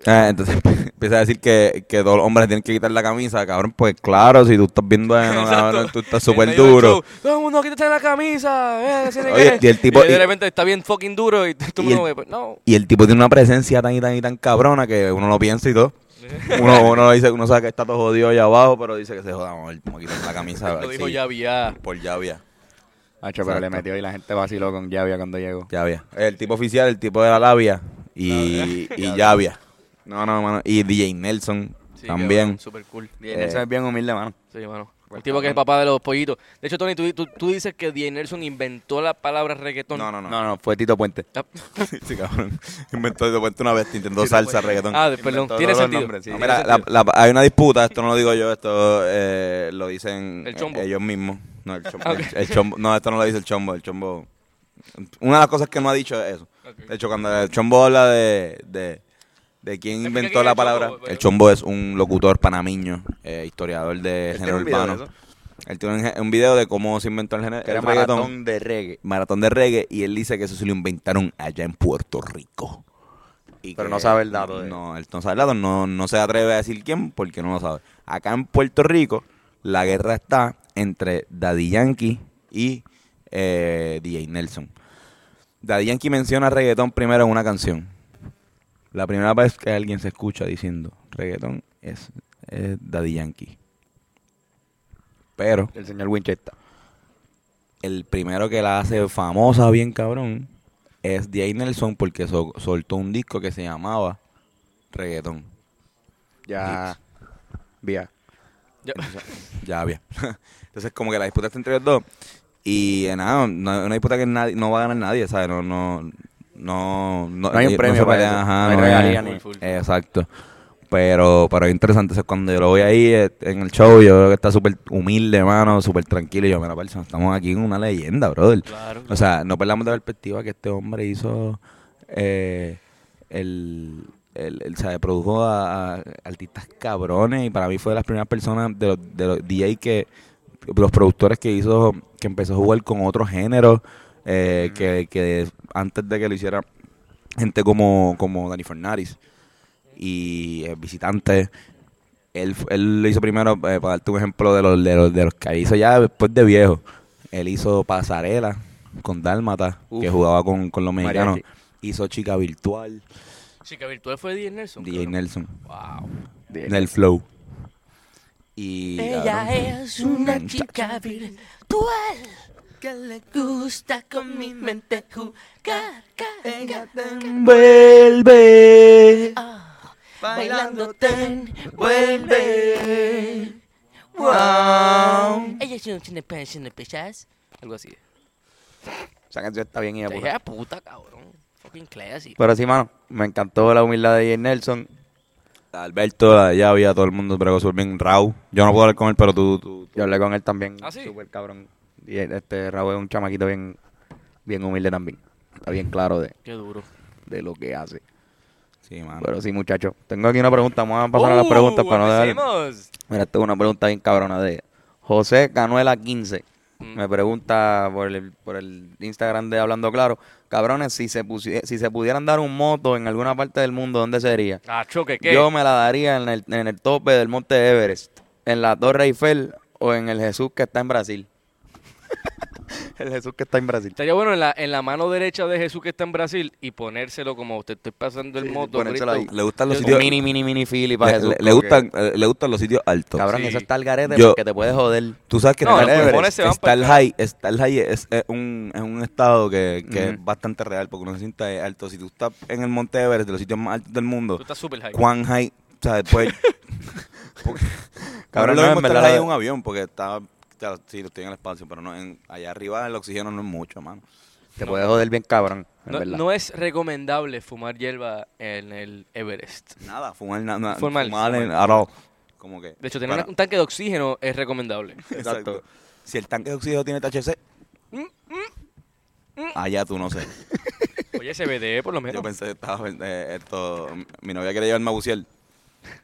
[SPEAKER 3] Ah, entonces empieza a decir que, que todos los hombres tienen que quitar la camisa, cabrón. Pues claro, si tú estás viendo no, cabrón, tú estás súper duro.
[SPEAKER 2] Todo el mundo quítate la camisa. eh, que tiene
[SPEAKER 3] Oye,
[SPEAKER 2] que-".
[SPEAKER 3] y el tipo-
[SPEAKER 2] de
[SPEAKER 3] y-
[SPEAKER 2] repente está bien fucking duro y tú
[SPEAKER 3] y
[SPEAKER 2] me
[SPEAKER 3] el-
[SPEAKER 2] lo ves. pues, No.
[SPEAKER 3] Y el tipo tiene una presencia tan y tan y tan cabrona que uno lo piensa y todo. Uno, uno dice, uno sabe que está todo jodido allá abajo, pero dice que se joda, vamos a ver, quitar la camisa.
[SPEAKER 2] Lo dijo había.
[SPEAKER 3] Por llavia.
[SPEAKER 1] Hacho, pero le metió y la gente vaciló con Llavia cuando llegó.
[SPEAKER 3] Llavia. El tipo oficial, el tipo de la labia y, y Llavia. No, no, mano. Y DJ Nelson
[SPEAKER 2] Sí,
[SPEAKER 3] también.
[SPEAKER 2] cabrón, Super cool.
[SPEAKER 1] Y Nelson es bien humilde, mano.
[SPEAKER 2] Sí, mano. El tipo que es el papá de los pollitos. De hecho, Tony, tú, tú, tú dices que DJ Nelson inventó la palabra reggaetón.
[SPEAKER 3] No, no, no.
[SPEAKER 1] No, no, fue Tito Puente.
[SPEAKER 2] Ah,
[SPEAKER 3] Sí, cabrón. Inventó de puente una vez, intentó salsa, reggaetón.
[SPEAKER 2] Ah, perdón,
[SPEAKER 1] Inventó
[SPEAKER 2] tiene sentido.
[SPEAKER 1] nombres, sí.
[SPEAKER 3] No,
[SPEAKER 2] Tiene
[SPEAKER 3] mira, la- la- hay una disputa, esto no lo digo yo, esto eh, lo dicen
[SPEAKER 2] El chombo.
[SPEAKER 3] eh, ellos mismos. No, el chombo,
[SPEAKER 2] ok.
[SPEAKER 3] el, el chombo. No, esto no lo dice el chombo. El chombo. Una de las cosas que no ha dicho es eso. De hecho, cuando el chombo habla de, de, de quién inventó la
[SPEAKER 2] el chombo,
[SPEAKER 3] palabra, el chombo es un locutor panameño, eh, historiador de género urbano. Él tiene un, video de cómo se inventó el género
[SPEAKER 1] Que era
[SPEAKER 3] el reggaetón.
[SPEAKER 1] maratón de reggae.
[SPEAKER 3] maratón de reggae y él dice que eso se lo inventaron allá en Puerto Rico. Y
[SPEAKER 1] Pero
[SPEAKER 3] que-
[SPEAKER 1] no sabe el dato de-
[SPEAKER 3] No, él no sabe el dato, no, no se atreve a decir quién porque no lo sabe. Acá en Puerto Rico la guerra está entre Daddy Yankee y eh, DJ Nelson. Daddy Yankee menciona reggaetón primero en una canción. La primera vez que alguien se escucha diciendo reggaetón es, es Daddy Yankee. Pero
[SPEAKER 1] El señor Winchester.
[SPEAKER 3] el primero que la hace famosa, bien cabrón, es DJ Nelson porque so- soltó un disco que se llamaba Reggaetón.
[SPEAKER 1] Ya. Vía.
[SPEAKER 2] Ya-
[SPEAKER 3] Ya había. Entonces, como que la disputa está entre los dos. Y eh, nada, no, una disputa que nadie, no va a ganar nadie, ¿sabes? No, no, no,
[SPEAKER 1] No hay un
[SPEAKER 3] eh,
[SPEAKER 1] premio
[SPEAKER 3] se
[SPEAKER 1] para eso.
[SPEAKER 3] ajá,
[SPEAKER 1] No hay
[SPEAKER 3] no
[SPEAKER 1] regalía ni-.
[SPEAKER 3] Exacto. Pero, pero es interesante. Entonces, cuando yo lo voy ahí eh, en el show, yo veo que está súper humilde, mano, súper tranquilo. Y yo, mira, persona, estamos aquí en una leyenda, brother.
[SPEAKER 2] Claro.
[SPEAKER 3] O sea, no perdamos de perspectiva que este hombre hizo eh, el, el, el- o sea, produjo a, a artistas cabrones y para mí fue de las primeras personas de los, de los DJ que los productores que hizo que empezó a jugar con otros géneros eh, que, que antes de que lo hiciera gente como, como Dani Fernaris y eh, visitantes él, él lo hizo primero, eh, para darte un ejemplo de los, de, los, de los que hizo ya después de viejo. Él hizo Pasarela con Dálmata, que jugaba con, con los mexicanos.
[SPEAKER 1] Mariachi.
[SPEAKER 3] Hizo Chica Virtual,
[SPEAKER 2] Chica virtual fue DJ Nelson.
[SPEAKER 3] DJ. Nelson,
[SPEAKER 2] Wow.
[SPEAKER 3] en el Flow. Y, cabrón,
[SPEAKER 7] es una chica virtual que le gusta con mi mente jugar. Ella te envuelve, bailando te envuelve. Wow. Ella es un cine de pechas.
[SPEAKER 2] Algo así.
[SPEAKER 1] Esa canción está bien hija
[SPEAKER 2] Te
[SPEAKER 1] puta.
[SPEAKER 2] "Ah, puta, cabrón. Fucking classy.
[SPEAKER 1] Pero sí, mano, me encantó la humildad de J. Nelson.
[SPEAKER 3] Alberto, ya había todo el mundo, pero súper bien. Raúl, yo no puedo hablar con él, pero tú, tú,
[SPEAKER 1] Yo hablé con él también.
[SPEAKER 2] ¿Ah, sí?
[SPEAKER 1] Súper cabrón. Y este Raúl es un chamaquito bien, bien humilde también. Está bien claro de,
[SPEAKER 2] Qué duro.
[SPEAKER 1] de lo que hace.
[SPEAKER 3] Sí, mano.
[SPEAKER 1] Pero sí, muchachos. Tengo aquí una pregunta. Vamos a pasar a las
[SPEAKER 2] Uh,
[SPEAKER 1] preguntas para no dejar,
[SPEAKER 2] empecemos.
[SPEAKER 1] Mira, esta es una pregunta bien cabrona de José Canuela 15.
[SPEAKER 2] Mm.
[SPEAKER 1] Me pregunta por el, por el Instagram de Hablando Claro, cabrones, si se, pusi- si se pudieran dar un moto en alguna parte del mundo, ¿dónde sería?
[SPEAKER 2] Ah, choque, ¿qué?
[SPEAKER 1] Yo me la daría en el, en el tope del Monte Everest, en la Torre Eiffel o en el Jesús que está en Brasil. el Jesús que está en Brasil.
[SPEAKER 2] Estaría bueno en la, en la mano derecha de Jesús que está en Brasil y ponérselo como te estoy pasando el
[SPEAKER 1] Sí,
[SPEAKER 2] moto.
[SPEAKER 1] ahí.
[SPEAKER 3] Le gustan los
[SPEAKER 2] Yo-
[SPEAKER 3] sitios...
[SPEAKER 1] mini, mini, mini Philly para
[SPEAKER 3] le,
[SPEAKER 1] Jesús.
[SPEAKER 3] le- gustan, eh, le gustan los sitios altos.
[SPEAKER 1] Cabrón,
[SPEAKER 2] Sí.
[SPEAKER 1] eso está al garete
[SPEAKER 3] Yo-
[SPEAKER 1] porque te puedes joder.
[SPEAKER 3] Tú sabes que
[SPEAKER 2] No,
[SPEAKER 3] el
[SPEAKER 2] pa'l
[SPEAKER 3] el high, está el high es, es un, es un estado que, es bastante real porque uno se siente alto. Si tú estás en el Monte Everest, de los sitios más altos del mundo,
[SPEAKER 2] Tú estás súper high.
[SPEAKER 3] cuán high, o sea, después... porque-
[SPEAKER 1] Cabrón,
[SPEAKER 3] Cabrón, lo
[SPEAKER 1] no,
[SPEAKER 3] mismo estar high en un avión porque está... Claro, sí, estoy en el espacio, pero no en, allá arriba el oxígeno no es mucho, mano.
[SPEAKER 1] Te puedes joder bien cabrón, en
[SPEAKER 2] No,
[SPEAKER 1] verdad.
[SPEAKER 2] no es recomendable fumar hierba en el Everest.
[SPEAKER 3] Nada, fumar, na- na-
[SPEAKER 2] Fumar,
[SPEAKER 3] fumar en- all. Como que...
[SPEAKER 2] De hecho, tener
[SPEAKER 3] para-
[SPEAKER 2] un tanque de oxígeno es recomendable.
[SPEAKER 3] Exacto. Si el tanque de oxígeno tiene THC, allá tú no sé.
[SPEAKER 2] Oye, CBD por lo menos.
[SPEAKER 3] Yo pensé que estaba eh, esto, mi novia quería llevarme a bucear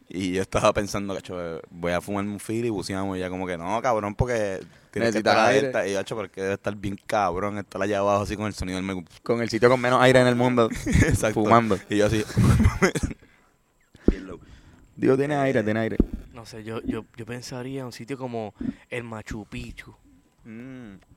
[SPEAKER 3] y yo estaba pensando, cacho, eh, voy a fumar un fil y buceamos y ella como que no, cabrón, porque tienes que
[SPEAKER 1] Necesitas
[SPEAKER 3] estar
[SPEAKER 1] aire.
[SPEAKER 3] alerta y yo, cacho, porque debe estar bien cabrón estar allá abajo así con el sonido del me
[SPEAKER 1] Con el sitio con menos aire en el mundo,
[SPEAKER 3] Exacto.
[SPEAKER 1] fumando.
[SPEAKER 3] Y yo así. Bien low.
[SPEAKER 1] Dios, tiene aire, tiene aire.
[SPEAKER 2] No sé, yo, yo, yo pensaría en un sitio como el Machu Picchu.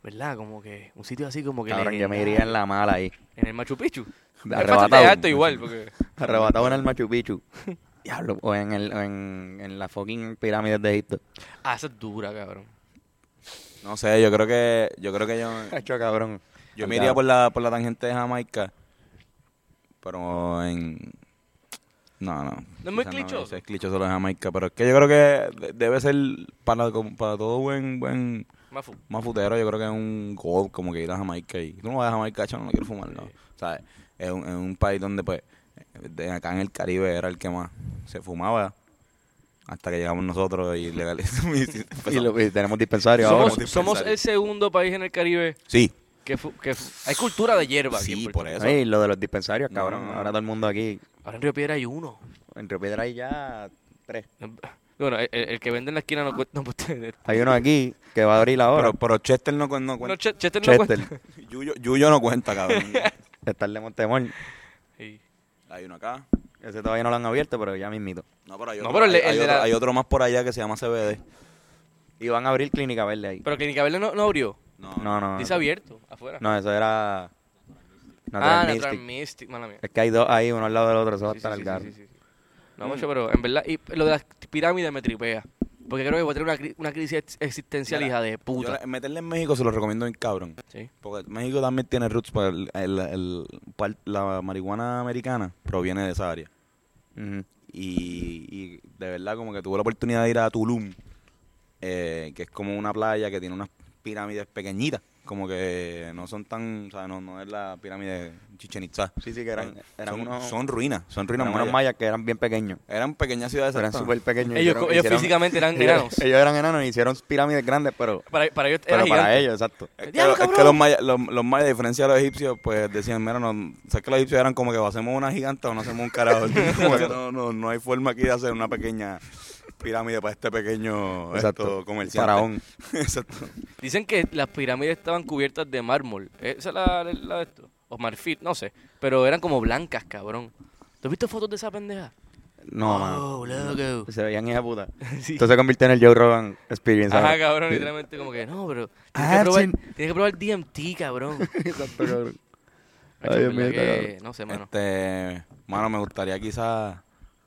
[SPEAKER 2] ¿Verdad? Como que un sitio así como que...
[SPEAKER 1] Cabrón, yo me iría en la mala ahí.
[SPEAKER 2] En el Machu Picchu. Es
[SPEAKER 1] Arrebatado.
[SPEAKER 2] fácil de alto igual, porque...
[SPEAKER 1] Arrebatado en el Machu Picchu. Diablo, o en, el, o en, en las fucking pirámides de Egipto.
[SPEAKER 2] Ah, esa es dura, cabrón.
[SPEAKER 3] No sé, yo creo que yo creo que yo
[SPEAKER 1] Cacho, cabrón.
[SPEAKER 3] yo me iría por la por la tangente de Jamaica. Pero en no, no.
[SPEAKER 2] ¿No es muy clichoso?
[SPEAKER 3] es clichoso lo de Jamaica, pero es que yo creo que de- debe ser para, para todo buen buen
[SPEAKER 2] Mafu.
[SPEAKER 3] más futero, yo creo que es un gol como que ir a Jamaica y tú no vas a Jamaica, chaval, no quiero fumar, no. O sea, es un, es un país donde pues de acá en el Caribe era el que más se fumaba hasta que llegamos nosotros y legalizamos. y
[SPEAKER 1] lo- y tenemos dispensario ahora.
[SPEAKER 2] Somos, somos el segundo país en el Caribe
[SPEAKER 3] Sí,
[SPEAKER 2] que, fu- que fu- hay cultura de hierba.
[SPEAKER 3] sí, por eso.
[SPEAKER 1] Ey, lo de los dispensarios,
[SPEAKER 3] No,
[SPEAKER 1] cabrón.
[SPEAKER 3] no, no.
[SPEAKER 1] Ahora todo el mundo aquí.
[SPEAKER 2] Ahora en Río Piedra hay uno.
[SPEAKER 1] En Río Piedra hay ya tres.
[SPEAKER 2] Bueno, el, el que vende en la esquina no cuesta. No,
[SPEAKER 1] Hay uno aquí que va a abrir ahora.
[SPEAKER 3] Pero, pero Chester no, no
[SPEAKER 2] no,
[SPEAKER 3] cuenta.
[SPEAKER 2] Ch- Chester no cuenta.
[SPEAKER 3] Yuyo, Yuyo no cuenta, cabrón.
[SPEAKER 1] Está el de Montemor.
[SPEAKER 3] Hay uno acá.
[SPEAKER 1] Ese todavía no lo han abierto, pero ya mismito.
[SPEAKER 3] No, pero hay
[SPEAKER 2] No,
[SPEAKER 3] otro,
[SPEAKER 2] pero el de-
[SPEAKER 3] hay,
[SPEAKER 2] el
[SPEAKER 3] hay
[SPEAKER 2] de
[SPEAKER 3] otro,
[SPEAKER 2] la-
[SPEAKER 3] hay otro más por allá que se llama CBD.
[SPEAKER 1] Y van a abrir Clínica Verde ahí.
[SPEAKER 2] Pero Clínica Verde no, no abrió.
[SPEAKER 3] No,
[SPEAKER 1] No, no.
[SPEAKER 2] Dice abierto, afuera.
[SPEAKER 1] No, eso era...
[SPEAKER 2] ah,
[SPEAKER 1] Natural
[SPEAKER 2] Natural
[SPEAKER 1] Mystic.
[SPEAKER 2] Mystic, mala mía.
[SPEAKER 1] Es que hay dos ahí, uno al lado del otro. Eso va a estar
[SPEAKER 2] sí,
[SPEAKER 1] al
[SPEAKER 2] sí,
[SPEAKER 1] carro.
[SPEAKER 2] sí, sí, sí. No, macho, pero en verdad, y lo de las pirámides me tripea. Porque creo que voy a tener una, cri- una crisis ex- existencial,
[SPEAKER 3] Mira,
[SPEAKER 2] hija de
[SPEAKER 3] Yo
[SPEAKER 2] puta.
[SPEAKER 3] le- meterle en México se lo recomiendo bien cabrón.
[SPEAKER 2] Sí.
[SPEAKER 3] Porque México también tiene roots para el, el- el- par- la marihuana americana proviene de esa área.
[SPEAKER 1] Ujú.
[SPEAKER 3] Y, y de verdad como que tuve la oportunidad de ir a Tulum, eh, que es como una playa que tiene unas pirámides pequeñitas, como que no son tan, o sea, no, no es la pirámide Chichen Itza.
[SPEAKER 1] Sí, sí, que eran, eran
[SPEAKER 3] son,
[SPEAKER 1] unos,
[SPEAKER 3] son ruinas, son ruinas
[SPEAKER 1] eran unos
[SPEAKER 3] mayas.
[SPEAKER 1] mayas que eran bien pequeños.
[SPEAKER 3] Eran pequeñas ciudades.
[SPEAKER 1] Eran súper pequeños.
[SPEAKER 2] Ellos,
[SPEAKER 1] Hicieron-
[SPEAKER 2] ellos
[SPEAKER 1] hicieron-
[SPEAKER 2] físicamente eran enanos.
[SPEAKER 1] Ellos eran enanos y hicieron pirámides grandes, pero,
[SPEAKER 2] Para, para ellos era
[SPEAKER 1] pero para
[SPEAKER 2] gigante.
[SPEAKER 1] ellos, exacto.
[SPEAKER 3] Es que,
[SPEAKER 2] ¡Diablo,
[SPEAKER 3] es que los mayas, los, los mayas, a diferencia de los egipcios, pues decían, mira, no, sabes que los egipcios eran como que o hacemos una gigante o no hacemos un carajo. Como que no, no, no hay forma aquí de hacer una pequeña pirámide para este pequeño
[SPEAKER 1] Exacto.
[SPEAKER 3] esto, comerciante.
[SPEAKER 1] Faraón.
[SPEAKER 3] Exacto.
[SPEAKER 2] Dicen que las pirámides estaban cubiertas de mármol. ¿Esa es la, la de esto? O marfil, no sé. Pero eran como blancas, cabrón. ¿Tú has visto fotos de esa pendeja?
[SPEAKER 1] No, mano.
[SPEAKER 2] Oh, loco.
[SPEAKER 1] Se veían hija puta.
[SPEAKER 2] Sí.
[SPEAKER 1] Entonces se convirtió en el Joe Rogan Experience.
[SPEAKER 2] Ajá,
[SPEAKER 1] ¿sabes?
[SPEAKER 2] cabrón, literalmente como que no, pero tienes
[SPEAKER 1] Ah,
[SPEAKER 2] que probar, tienes que probar DMT, cabrón.
[SPEAKER 1] Exacto, cabrón.
[SPEAKER 2] Macho,
[SPEAKER 1] Ay, Dios mío,
[SPEAKER 2] que-
[SPEAKER 1] cabrón.
[SPEAKER 2] no sé, mano.
[SPEAKER 3] Este, mano, me gustaría quizás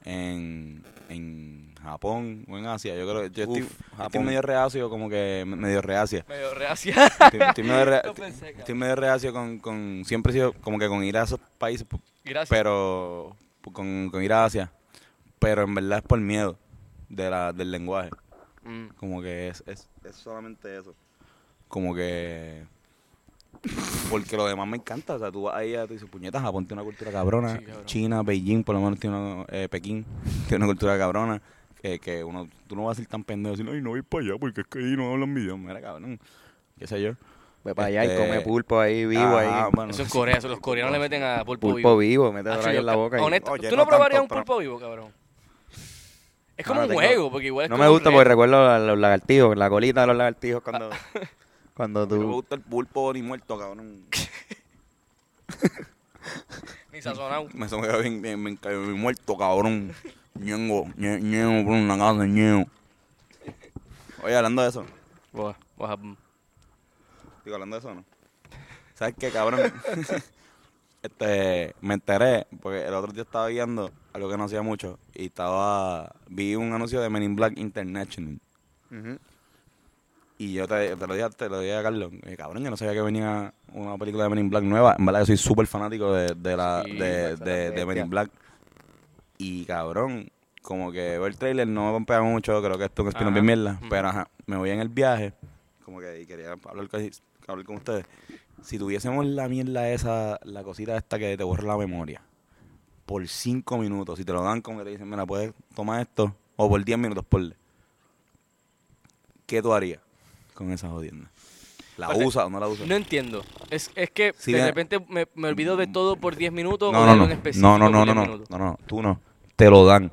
[SPEAKER 3] en, en Japón o en Asia. Yo creo yo estoy,
[SPEAKER 1] Uf,
[SPEAKER 3] estoy
[SPEAKER 1] Japón.
[SPEAKER 3] medio reacio, como que medio reacia.
[SPEAKER 2] Medio reacia.
[SPEAKER 3] Estoy, estoy medio, re-
[SPEAKER 2] Lo pensé, cabrón.
[SPEAKER 3] estoy medio reacio con, con, siempre he sido como que con ir a esos países,
[SPEAKER 2] Gracias.
[SPEAKER 3] pero con, con ir a Asia, pero en verdad es por miedo de la, del lenguaje.
[SPEAKER 2] Mm.
[SPEAKER 3] Como que es, es, es solamente eso. Como que... Porque lo demás me encanta. O sea, tú vas ahí y dices, puñetas, Japón tiene una cultura cabrona.
[SPEAKER 2] Sí, cabrón.
[SPEAKER 3] China, Beijing, por lo menos tiene una... eh, Pekín tiene una cultura cabrona. Que, que uno... Tú no vas a ser tan pendejo decir, ay, no voy para allá porque es que ahí no hablan mi idioma. Mira, cabrón. ¿Qué sé yo?
[SPEAKER 1] Ve para allá y
[SPEAKER 3] Este,
[SPEAKER 1] come pulpo ahí vivo ahí.
[SPEAKER 3] bueno,
[SPEAKER 2] Eso en Corea, eso los coreanos le meten a pulpo,
[SPEAKER 1] Pulpo
[SPEAKER 2] vivo.
[SPEAKER 1] vivo, mete ahí
[SPEAKER 2] yo
[SPEAKER 1] en la
[SPEAKER 2] ca-
[SPEAKER 1] boca. y-
[SPEAKER 2] honesto,
[SPEAKER 3] Oye,
[SPEAKER 2] ¿Tú
[SPEAKER 3] no
[SPEAKER 2] no probarías
[SPEAKER 3] tanto,
[SPEAKER 2] un pulpo vivo, cabrón? Es como
[SPEAKER 1] No,
[SPEAKER 2] un
[SPEAKER 1] tengo-
[SPEAKER 2] juego, porque igual es
[SPEAKER 1] No
[SPEAKER 2] como
[SPEAKER 1] me gusta porque recuerdo a los lagartijos, la colita de los lagartijos cuando, cuando
[SPEAKER 3] No me
[SPEAKER 1] tú...
[SPEAKER 3] gusta el pulpo ni muerto, cabrón.
[SPEAKER 2] Ni sazonado.
[SPEAKER 3] Me sonó bien, bien, bien, bien muerto, cabrón. Ñengo, ñe- ñengo por una casa, ñengo. Oye, hablando de eso.
[SPEAKER 2] Buah, buah, mm.
[SPEAKER 3] Digo, hablando de eso, ¿no? ¿Sabes qué, cabrón? este, me enteré, porque el otro día estaba viendo algo que no hacía mucho, y estaba, vi un anuncio de Men in Black International. Y yo te, te lo dije, te lo dije a Carlos, eh, cabrón, yo no sabía que venía una película de Men in Black nueva. En verdad, yo soy súper fanático de, de la,
[SPEAKER 2] Sí,
[SPEAKER 3] de, de, de Men in Black. Y cabrón, como que ver el trailer no me pompea mucho, creo que esto es un bien mierda.
[SPEAKER 2] Ujú.
[SPEAKER 3] Pero ajá, me voy en el viaje, como que y quería hablar con, hablar con ustedes. Si tuviésemos la mierda esa, la cosita esta que te borra la memoria, por cinco minutos, si te lo dan como que te dicen, mira, puedes tomar esto, o por 10 minutos, por ¿Qué tú harías con esa jodienda? ¿La
[SPEAKER 2] O sea,
[SPEAKER 3] usas o no la usas?
[SPEAKER 2] No entiendo. Es, es que
[SPEAKER 3] Sí,
[SPEAKER 2] de repente me, me olvido de todo por 10 minutos
[SPEAKER 3] No,
[SPEAKER 2] o
[SPEAKER 3] no, no.
[SPEAKER 2] en específico
[SPEAKER 3] No, no, no,
[SPEAKER 2] por
[SPEAKER 3] no,
[SPEAKER 2] 10
[SPEAKER 3] no, no, no, tú no. Te lo dan.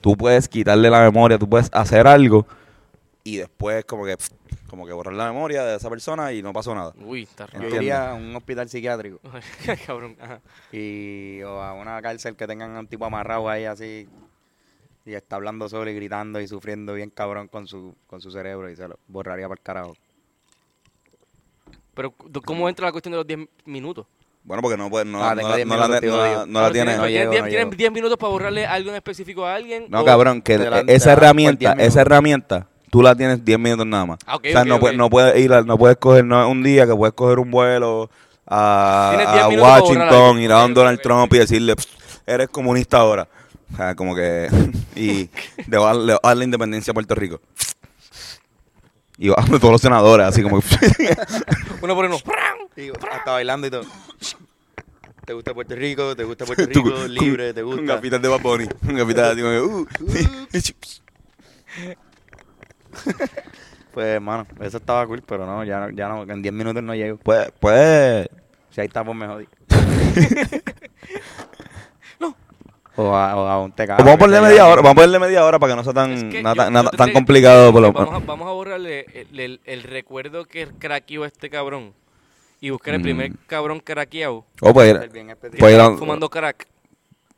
[SPEAKER 3] Tú puedes quitarle la memoria, tú puedes hacer algo y después como que como que borrar la memoria de esa persona y no pasó nada.
[SPEAKER 2] Uy, está
[SPEAKER 1] Yo iría a un hospital psiquiátrico
[SPEAKER 2] Cabrón, ajá.
[SPEAKER 1] y o a una cárcel que tengan a un tipo amarrado ahí así y está hablando solo y gritando y sufriendo bien cabrón con su con su cerebro y se lo borraría para el carajo.
[SPEAKER 2] Pero, ¿cómo entra la cuestión de los 10 minutos?
[SPEAKER 3] Bueno, porque no puede, no,
[SPEAKER 1] Ah,
[SPEAKER 3] no,
[SPEAKER 1] tengo
[SPEAKER 3] la-
[SPEAKER 1] 10
[SPEAKER 3] no la, no la- la
[SPEAKER 2] Ah,
[SPEAKER 3] tiene.
[SPEAKER 2] ¿tienes-
[SPEAKER 1] no
[SPEAKER 2] tienes
[SPEAKER 1] llego,
[SPEAKER 2] 10
[SPEAKER 1] no
[SPEAKER 2] tienes
[SPEAKER 1] llego.
[SPEAKER 2] 10 minutos para borrarle algo en específico a alguien?
[SPEAKER 3] No,
[SPEAKER 2] o-
[SPEAKER 3] cabrón, que
[SPEAKER 1] la-
[SPEAKER 3] esa
[SPEAKER 1] la
[SPEAKER 3] herramienta,
[SPEAKER 1] 10 minutos.
[SPEAKER 3] esa herramienta, tú la tienes 10 minutos nada más.
[SPEAKER 2] Ah,
[SPEAKER 3] o sea, no,
[SPEAKER 2] ok.
[SPEAKER 3] puedes, no puedes ir, no puedes coger no, es un día que puedes coger un vuelo a,
[SPEAKER 2] Tienes 10
[SPEAKER 3] a Washington, ir a don
[SPEAKER 2] Ok,
[SPEAKER 3] Donald Trump y decirle, "Pst, eres comunista ahora. O sea, como que, y le va a la independencia a Puerto Rico. Y va a todos los senadores, así como,
[SPEAKER 2] Uno por uno.
[SPEAKER 1] Y hasta bailando y todo. ¿Te gusta Puerto Rico? ¿Te gusta Puerto Rico? Libre, ¿te
[SPEAKER 3] Un
[SPEAKER 1] gusta?
[SPEAKER 3] capitán de Bad Bunny. Un capitán como, uh,
[SPEAKER 1] Pues, hermano, eso estaba cool, pero no, ya, no- ya no, en 10 minutos no llego.
[SPEAKER 3] Puede, puede,
[SPEAKER 1] Si ahí está, pues me jodí. O a, o a un teca.
[SPEAKER 3] vamos a ponerle media hora, vamos a ponerle media hora para que no sea tan,
[SPEAKER 2] Es que
[SPEAKER 3] nada
[SPEAKER 2] yo-
[SPEAKER 3] tan- nada
[SPEAKER 2] yo
[SPEAKER 3] tan complicado. Por lo,
[SPEAKER 2] Vamos a, vamos a borrarle el, el- el recuerdo que craqueó este cabrón y buscar el
[SPEAKER 3] Mm.
[SPEAKER 2] primer cabrón craqueado
[SPEAKER 3] Oh, pues, ir-
[SPEAKER 1] Bien específico.
[SPEAKER 3] pues ir a,
[SPEAKER 2] fumando crack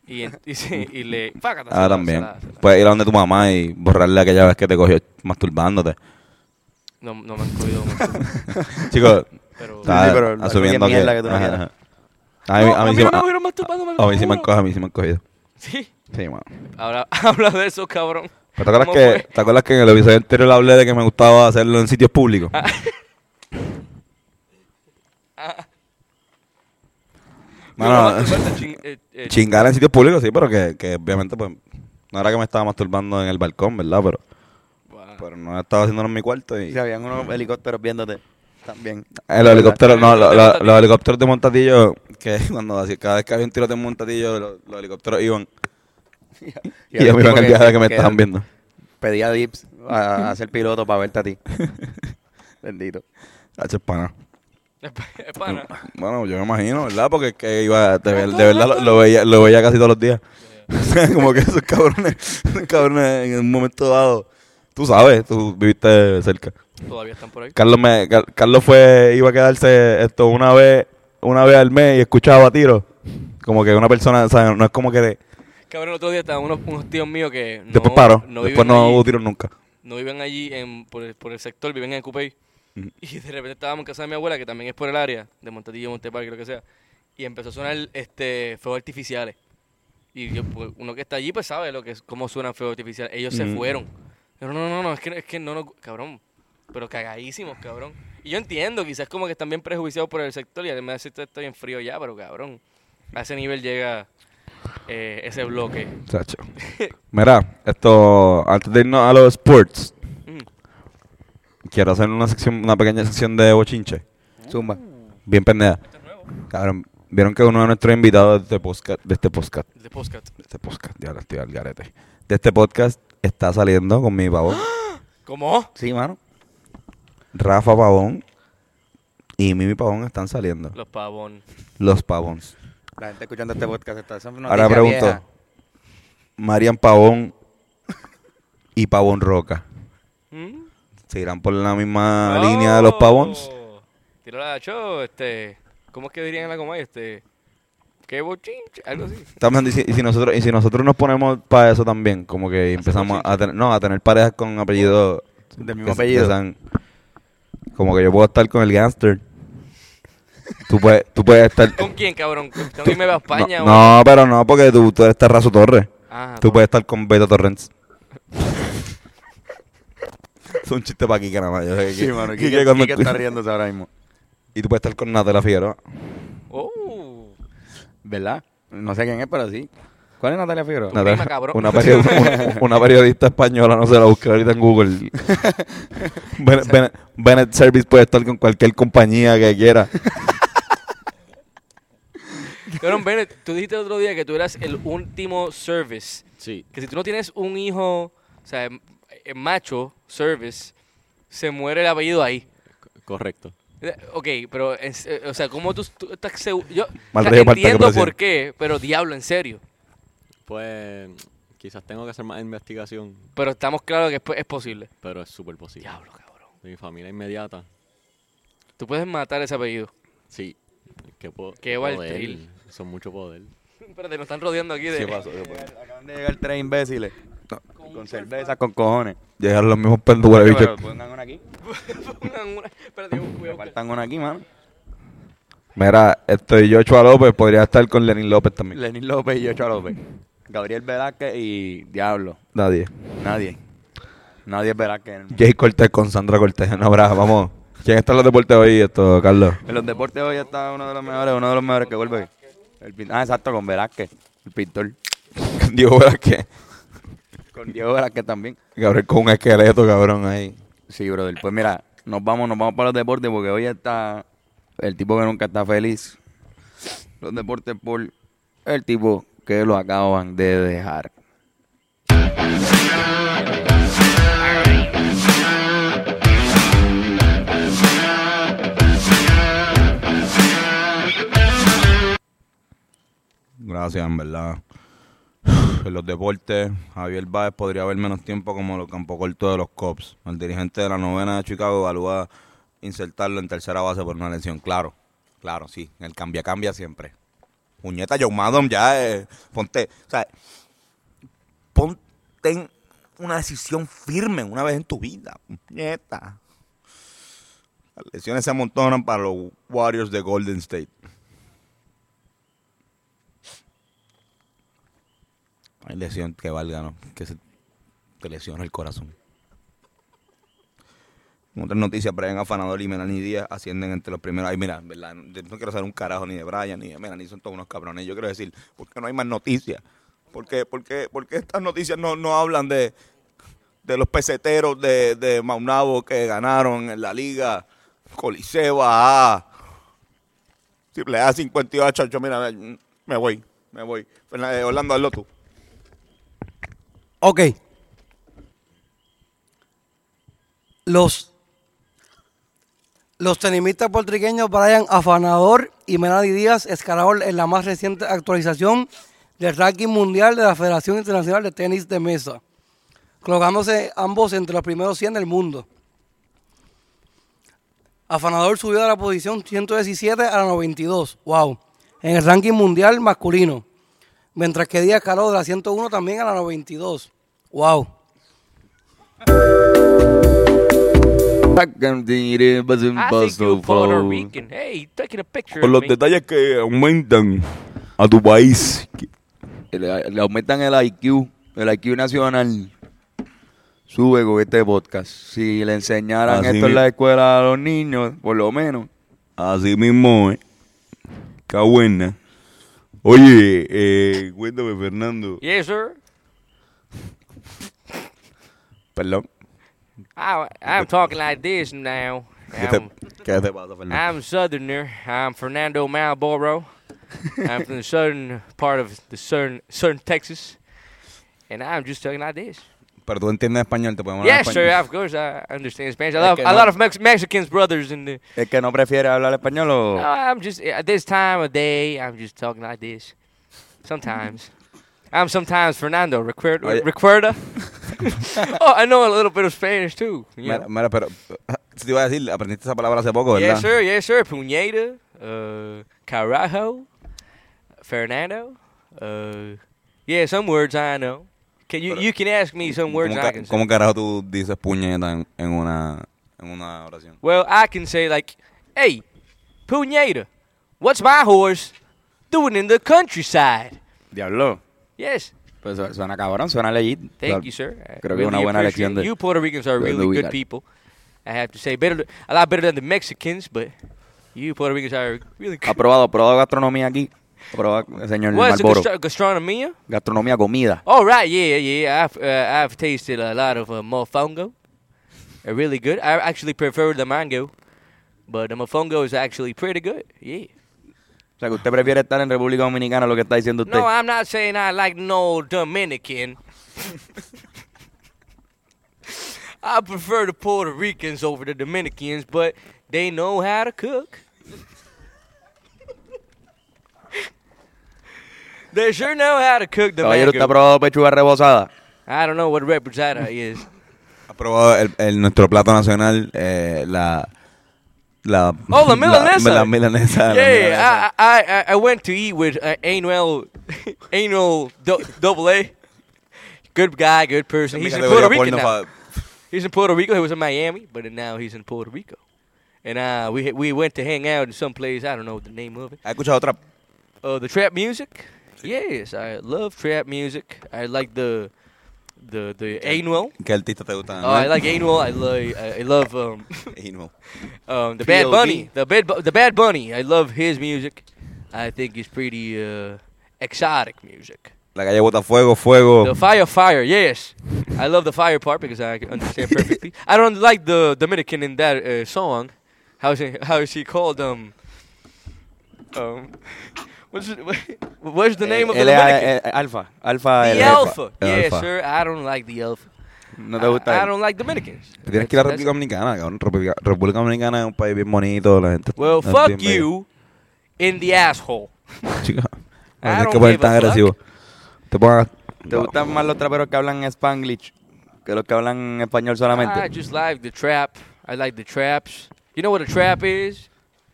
[SPEAKER 2] y, le... fácata, se
[SPEAKER 3] ah, también.
[SPEAKER 2] se la- se la-
[SPEAKER 3] Puedes ir a donde tu mamá y borrarle aquella vez que te cogió masturbándote.
[SPEAKER 2] No, no me han cogido
[SPEAKER 3] Chicos,
[SPEAKER 2] pero...
[SPEAKER 3] está
[SPEAKER 1] sí, pero algo
[SPEAKER 3] asumiendo que...
[SPEAKER 1] mierda que tú no
[SPEAKER 3] ajá,
[SPEAKER 1] quieras.
[SPEAKER 3] ajá. A mí,
[SPEAKER 2] No,
[SPEAKER 3] a mí
[SPEAKER 2] a
[SPEAKER 3] sí
[SPEAKER 2] mí
[SPEAKER 3] me-
[SPEAKER 2] no me cogieron masturbando, me
[SPEAKER 3] a mí sí me han cogido, a mí sí me han cogido.
[SPEAKER 2] Sí,
[SPEAKER 3] Sí, mano.
[SPEAKER 2] ahora habla de eso, cabrón.
[SPEAKER 3] ¿Pero ¿Te acuerdas,
[SPEAKER 2] ¿Cómo
[SPEAKER 3] que,
[SPEAKER 2] fue?
[SPEAKER 3] ¿Te acuerdas que en el episodio anterior hablé de que me gustaba hacerlo en sitios públicos? Mano,
[SPEAKER 2] No, ching- eh, eh,
[SPEAKER 3] Chingar en sitios públicos, sí, pero que, que obviamente pues no era que me estaba masturbando en el balcón, ¿verdad? Pero,
[SPEAKER 2] guau.
[SPEAKER 3] pero no estaba haciéndolo en mi cuarto y...
[SPEAKER 1] Si habían unos helicópteros viéndote también.
[SPEAKER 3] El helicóptero, no, lo- lo-
[SPEAKER 2] Montatillo.
[SPEAKER 3] los helicópteros de Montatillo, que cuando hacía- cada vez que había un tiroteo en Montatillo, los, los helicópteros iban y, yo iba
[SPEAKER 1] un
[SPEAKER 3] en el
[SPEAKER 1] tipo
[SPEAKER 3] viaje que me estaban viendo.
[SPEAKER 1] Pedía dips a, a ser piloto para verte a ti. Bendito.
[SPEAKER 3] Es pana.
[SPEAKER 2] Es pana.
[SPEAKER 3] Bueno, yo me imagino, ¿verdad? Porque es que iba, de, ver- de verdad lo, lo veía, lo veía casi todos los días. Como que esos cabrones, esos cabrones en un momento dado, tú sabes, tú viviste cerca.
[SPEAKER 2] Todavía están por ahí.
[SPEAKER 3] Carlos me, Car- Carlos fue, iba a quedarse esto una vez, una vez al mes y escuchaba tiros. Como que una persona, o sea, no es como que
[SPEAKER 2] Cabrón, el otro día estaban unos, unos tíos míos que no,
[SPEAKER 3] después paró,
[SPEAKER 2] no
[SPEAKER 3] después
[SPEAKER 2] viven
[SPEAKER 3] no
[SPEAKER 2] allí,
[SPEAKER 3] hubo tiros nunca.
[SPEAKER 2] no viven allí en, por, el, por el sector, viven en Cupey. Y de repente estábamos en casa de mi abuela, que también es por el área, de Montatillo, Monteparque, lo que sea. Y empezó a sonar este, fuegos artificiales. Y yo, pues, uno que está allí, pues sabe lo que es, cómo suenan fuegos artificiales. Ellos se
[SPEAKER 3] Ujú.
[SPEAKER 2] fueron. Pero no, no, no, es que, es que no, no, cabrón. Pero cagadísimos, cabrón. Y yo entiendo, quizás como que están bien prejuiciados por el sector y además esto está bien frío ya, pero cabrón. A ese nivel llega eh, ese bloque.
[SPEAKER 3] Chacho. Mira, esto, antes de irnos a los sports,
[SPEAKER 2] Mm.
[SPEAKER 3] Quiero hacer una sección, una pequeña sección de bochinche.
[SPEAKER 1] Zumba.
[SPEAKER 3] Bien pendeja. Cabrón, vieron que uno de nuestros invitados de este podcast, de este podcast,
[SPEAKER 2] De podcast.
[SPEAKER 3] de este podcast, ya estoy al garete. De este podcast está saliendo con mi pavón,
[SPEAKER 2] ¿Cómo?
[SPEAKER 1] Sí, mano.
[SPEAKER 3] Rafa Pavón y Mimi Pavón están saliendo.
[SPEAKER 2] Los pavón.
[SPEAKER 3] Los Pavons.
[SPEAKER 1] La gente escuchando este podcast está. es una
[SPEAKER 3] Ahora pregunto,
[SPEAKER 1] vieja.
[SPEAKER 3] Marian Pavón y Pavón Roca.
[SPEAKER 2] ¿Mm?
[SPEAKER 3] ¿Se irán por la misma línea de los Pavons?
[SPEAKER 2] Oh. Tiro la show, este. ¿Cómo es que dirían en la coma? Este. ¿Qué bochinche? Algo así.
[SPEAKER 3] También, y si, y si nosotros, y si nosotros nos ponemos para eso también, como que empezamos a tener, no, a tener parejas con apellidos
[SPEAKER 1] Del mismo apellido.
[SPEAKER 3] que sean- como que yo puedo estar con el gangster. Tú puedes, tú puedes estar.
[SPEAKER 2] ¿Con quién, cabrón? ¿Con quién me va a España?
[SPEAKER 3] no,
[SPEAKER 2] o-
[SPEAKER 3] no, pero no, porque tú, tú eres Terrazo Torres.
[SPEAKER 2] Ah,
[SPEAKER 3] Tú
[SPEAKER 2] no.
[SPEAKER 3] puedes estar con Beto Torrens. es un chiste para Kike nada más. Yo sé que-
[SPEAKER 1] Sí, mano.
[SPEAKER 3] Kike
[SPEAKER 1] Kike,
[SPEAKER 3] cuando
[SPEAKER 1] Kike
[SPEAKER 3] escucha-
[SPEAKER 1] está riéndose ahora mismo.
[SPEAKER 3] Y tú puedes estar con Natalia Figueroa.
[SPEAKER 2] Oh.
[SPEAKER 1] ¿Verdad? No sé quién es, pero sí. ¿Cuál es Natalia Figueroa?
[SPEAKER 2] Natalia-
[SPEAKER 3] Natalia-
[SPEAKER 2] prima, cabrón.
[SPEAKER 3] una, period- una- una periodista española, no sé, la busqué ahorita en Google. Bennett, Service puede estar con cualquier compañía que quiera.
[SPEAKER 2] Cabrón, Bennett, tú dijiste el otro día que tú eras el último service.
[SPEAKER 8] Sí,
[SPEAKER 2] Que si tú no tienes un hijo, o sea, macho, service, se muere el apellido ahí.
[SPEAKER 8] correcto.
[SPEAKER 2] Eh, Ok, pero, es- o sea, ¿cómo tú, tú estás seguro? Yo o sea, entiendo por qué, pero diablo, en serio.
[SPEAKER 8] Pues quizás tengo que hacer más investigación,
[SPEAKER 2] Pero estamos claros que es, po- es posible.
[SPEAKER 8] pero es súper posible.
[SPEAKER 2] Diablo, cabrón.
[SPEAKER 8] De mi familia inmediata,
[SPEAKER 2] Tú puedes matar ese apellido.
[SPEAKER 8] sí. ¿Qué, po-
[SPEAKER 2] Qué
[SPEAKER 8] poder. Son mucho poder.
[SPEAKER 2] Espérate, nos están rodeando aquí de...
[SPEAKER 1] Acaban de llegar tres imbéciles. Con cerveza, con cojones.
[SPEAKER 3] Llegaron los mismos
[SPEAKER 1] Pero
[SPEAKER 3] bicho.
[SPEAKER 1] pongan una aquí.
[SPEAKER 2] Pongan una- Espérate,
[SPEAKER 1] Me faltan una aquí, mano.
[SPEAKER 3] Mira, estoy Joshua López, podría estar con Lenín López también.
[SPEAKER 1] Lenín López y Ochoa López. Gabriel Velázquez y Diablo.
[SPEAKER 3] Nadie.
[SPEAKER 1] Nadie. Nadie es Velázquez.
[SPEAKER 3] Jay Cortés con Sandra Cortés. No, brava, vamos. ¿Quién está en los deportes hoy, esto, Carlos?
[SPEAKER 1] En los deportes hoy está uno de los mejores, uno de los mejores que vuelve. El ah, exacto, con Velázquez, el pintor.
[SPEAKER 3] Diego Velázquez.
[SPEAKER 1] Con Diego Velázquez también.
[SPEAKER 3] Gabriel con un esqueleto, cabrón, ahí.
[SPEAKER 1] Sí, brother. Pues mira, nos vamos, nos vamos para los deportes porque hoy está el tipo que nunca está feliz. Los deportes por el tipo que lo acaban de dejar.
[SPEAKER 3] Gracias, en verdad. En los deportes, Javier Báez podría haber menos tiempo como los campo corto de los Cops. El dirigente de la novena de Chicago evalúa insertarlo en tercera base por una lesión. Claro, claro, sí. El cambia, cambia siempre. Puñeta, Joe Maddon, ya, eh, ponte, o sea, ponte una decisión firme una vez en tu vida. Puñeta. Las lesiones se amontonan para los Warriors de Golden State. Hay lesión que valga, ¿no? Que se te lesiona el corazón. Otras noticias, Brian Afanador y Melanie Díaz ascienden entre los primeros. Ay, mira, ¿verdad? Yo no quiero saber un carajo ni de Brian ni de Melanie, son todos unos cabrones. Yo quiero decir, ¿por qué no hay más noticias? ¿Por qué, por qué- por qué estas noticias no, no hablan de, de los peseteros de, de Maunabo que ganaron en la liga Coliseo A? Triple A 58, yo, mira, me- voy, me voy. Orlando, hazlo tú.
[SPEAKER 5] Ok. Los, los tenistas puertorriqueños Brian Afanador y Melanie Díaz escalaron en la más reciente actualización del ranking mundial de la Federación Internacional de Tenis de Mesa, colocándose ambos entre los primeros 100 del mundo. Afanador subió de la posición 117 a la 92, wow, en el ranking mundial masculino. Mientras que Díaz escaló de la 101 también a la 92. Wow.
[SPEAKER 3] Por los detalles que aumentan a tu país.
[SPEAKER 1] Le, le aumentan el IQ, el IQ nacional. Sube con este podcast. Si le enseñaran
[SPEAKER 3] Así
[SPEAKER 1] esto en la escuela a los niños, por lo menos.
[SPEAKER 3] Así mismo, ¿eh? Qué buena. Oye, eh, cuéntame, Fernando.
[SPEAKER 2] Yes, sir.
[SPEAKER 3] Perdón.
[SPEAKER 2] I, I'm talking like this now.
[SPEAKER 3] ¿Qué te,
[SPEAKER 2] I'm,
[SPEAKER 3] qué te pasa, Fernando?
[SPEAKER 2] I'm Southerner. I'm Fernando Malboro. I'm from the southern part of the southern, southern Texas. And I'm just talking like this.
[SPEAKER 3] Pero tú entiendes español, te podemos hablar
[SPEAKER 2] Yes, sir.
[SPEAKER 3] español.
[SPEAKER 2] Of course, I understand Spanish.
[SPEAKER 1] Es que
[SPEAKER 2] a
[SPEAKER 1] no-
[SPEAKER 2] lot of Mex- Mexicans brothers in the.
[SPEAKER 1] ¿Es que no prefiere hablar español o...?
[SPEAKER 2] No, I'm just at this time of day. I'm just talking like this. Sometimes. I'm sometimes Fernando. Recuerda.
[SPEAKER 3] Oye.
[SPEAKER 2] Recuerda. oh, I know a little bit of Spanish too. you
[SPEAKER 3] Mira,
[SPEAKER 2] know.
[SPEAKER 3] mira, pero te iba a decir, aprendiste esa palabra hace poco, ¿verdad?
[SPEAKER 2] Yes, sir. Yes, sir. Puñeta, uh, carajo, Fernando. Uh, yeah, some words I know. Can you you can ask me some words
[SPEAKER 3] ¿Cómo,
[SPEAKER 2] I
[SPEAKER 3] ca-
[SPEAKER 2] can say.
[SPEAKER 3] cómo carajo tú dices puñeta en, en una, en una oración?
[SPEAKER 2] Well, I can say like, "Hey, puñeta, what's my horse doing in the countryside?"
[SPEAKER 1] Diablo.
[SPEAKER 2] Yes.
[SPEAKER 1] Pues su- suena cabrón, suena legit.
[SPEAKER 2] Thank you, sir. I
[SPEAKER 1] Creo que es una
[SPEAKER 2] really
[SPEAKER 1] buena lección de...
[SPEAKER 2] You Puerto Ricans are really good people. I have to say, better, a lot better than the Mexicans, but you Puerto Ricans are really
[SPEAKER 1] ¿Ha
[SPEAKER 2] good.
[SPEAKER 1] probado, probado gastronomía aquí? ¿Ha probado, señor
[SPEAKER 2] What's the
[SPEAKER 1] Marlboro?
[SPEAKER 2] gastro- gastronomia?
[SPEAKER 1] Gastronomía, comida.
[SPEAKER 2] Oh right, yeah, yeah. I've uh, I've tasted a lot of uh, mofongo. They're really good. I actually prefer the mango, but the mofongo is actually pretty good. Yeah.
[SPEAKER 1] O sea, que usted prefiere estar en República Dominicana, lo que está diciendo usted.
[SPEAKER 2] No, I'm not saying I like no Dominican. I prefer the Puerto Ricans over the Dominicans, but they know how to cook. They sure know how to cook the
[SPEAKER 1] Caballero, ¿usted ha
[SPEAKER 2] mango.
[SPEAKER 1] probado pechuga rebozada?
[SPEAKER 2] I don't know what reposada is.
[SPEAKER 3] ¿Has probado el, el- nuestro plato nacional, eh, la... La,
[SPEAKER 2] Oh, la milanesa.
[SPEAKER 3] La, la milanesa. la
[SPEAKER 2] Yeah,
[SPEAKER 3] milanesa.
[SPEAKER 2] I, I I I went to eat with uh, Anuel Anuel do- Double A. Good guy, good person. He's in
[SPEAKER 3] categoría
[SPEAKER 2] Puerto Rico
[SPEAKER 3] porno
[SPEAKER 2] now.
[SPEAKER 3] fa-
[SPEAKER 2] He's in Puerto Rico. He was in Miami, but now he's in Puerto Rico. And uh, we we went to hang out in some place. I don't know the name of it.
[SPEAKER 3] ¿Has escuchado otra?
[SPEAKER 2] Uh, the trap music. Yes, I love trap music. I like the the the Anuel.
[SPEAKER 3] ¿Qué artista te gusta?
[SPEAKER 2] Oh, I like Anuel. I like I love um
[SPEAKER 3] Anuel.
[SPEAKER 2] um the Bad Bunny. The bad Bu- the Bad Bunny. I love his music. I think it's pretty uh exotic music.
[SPEAKER 3] La calle bota fuego, fuego.
[SPEAKER 2] The fire, fire, yes. I love the fire part because I can understand perfectly. I don't like the Dominican in that uh, song. How is it, how is he called? Um, um, what's it, what's the name of the Dominican?
[SPEAKER 1] eh, eh, alfa. Alfa.
[SPEAKER 2] the
[SPEAKER 1] el-
[SPEAKER 2] Alpha.
[SPEAKER 3] El
[SPEAKER 2] Yeah,
[SPEAKER 3] Alpha.
[SPEAKER 2] sir. I don't like the Alpha.
[SPEAKER 1] No te gusta
[SPEAKER 2] I, I don't like Dominicans.
[SPEAKER 3] Te tienes que ir a República Dominicana, cabrón. República, República Dominicana es un país bien bonito, la gente.
[SPEAKER 2] Well,
[SPEAKER 3] es
[SPEAKER 2] fuck you in the asshole.
[SPEAKER 3] Chica, no que poner tan agresivo. Te pongas...
[SPEAKER 1] ¿Te gustan más los traperos que hablan Spanglish que los que hablan español solamente?
[SPEAKER 2] I just like the trap. I like the traps. You know what a trap is?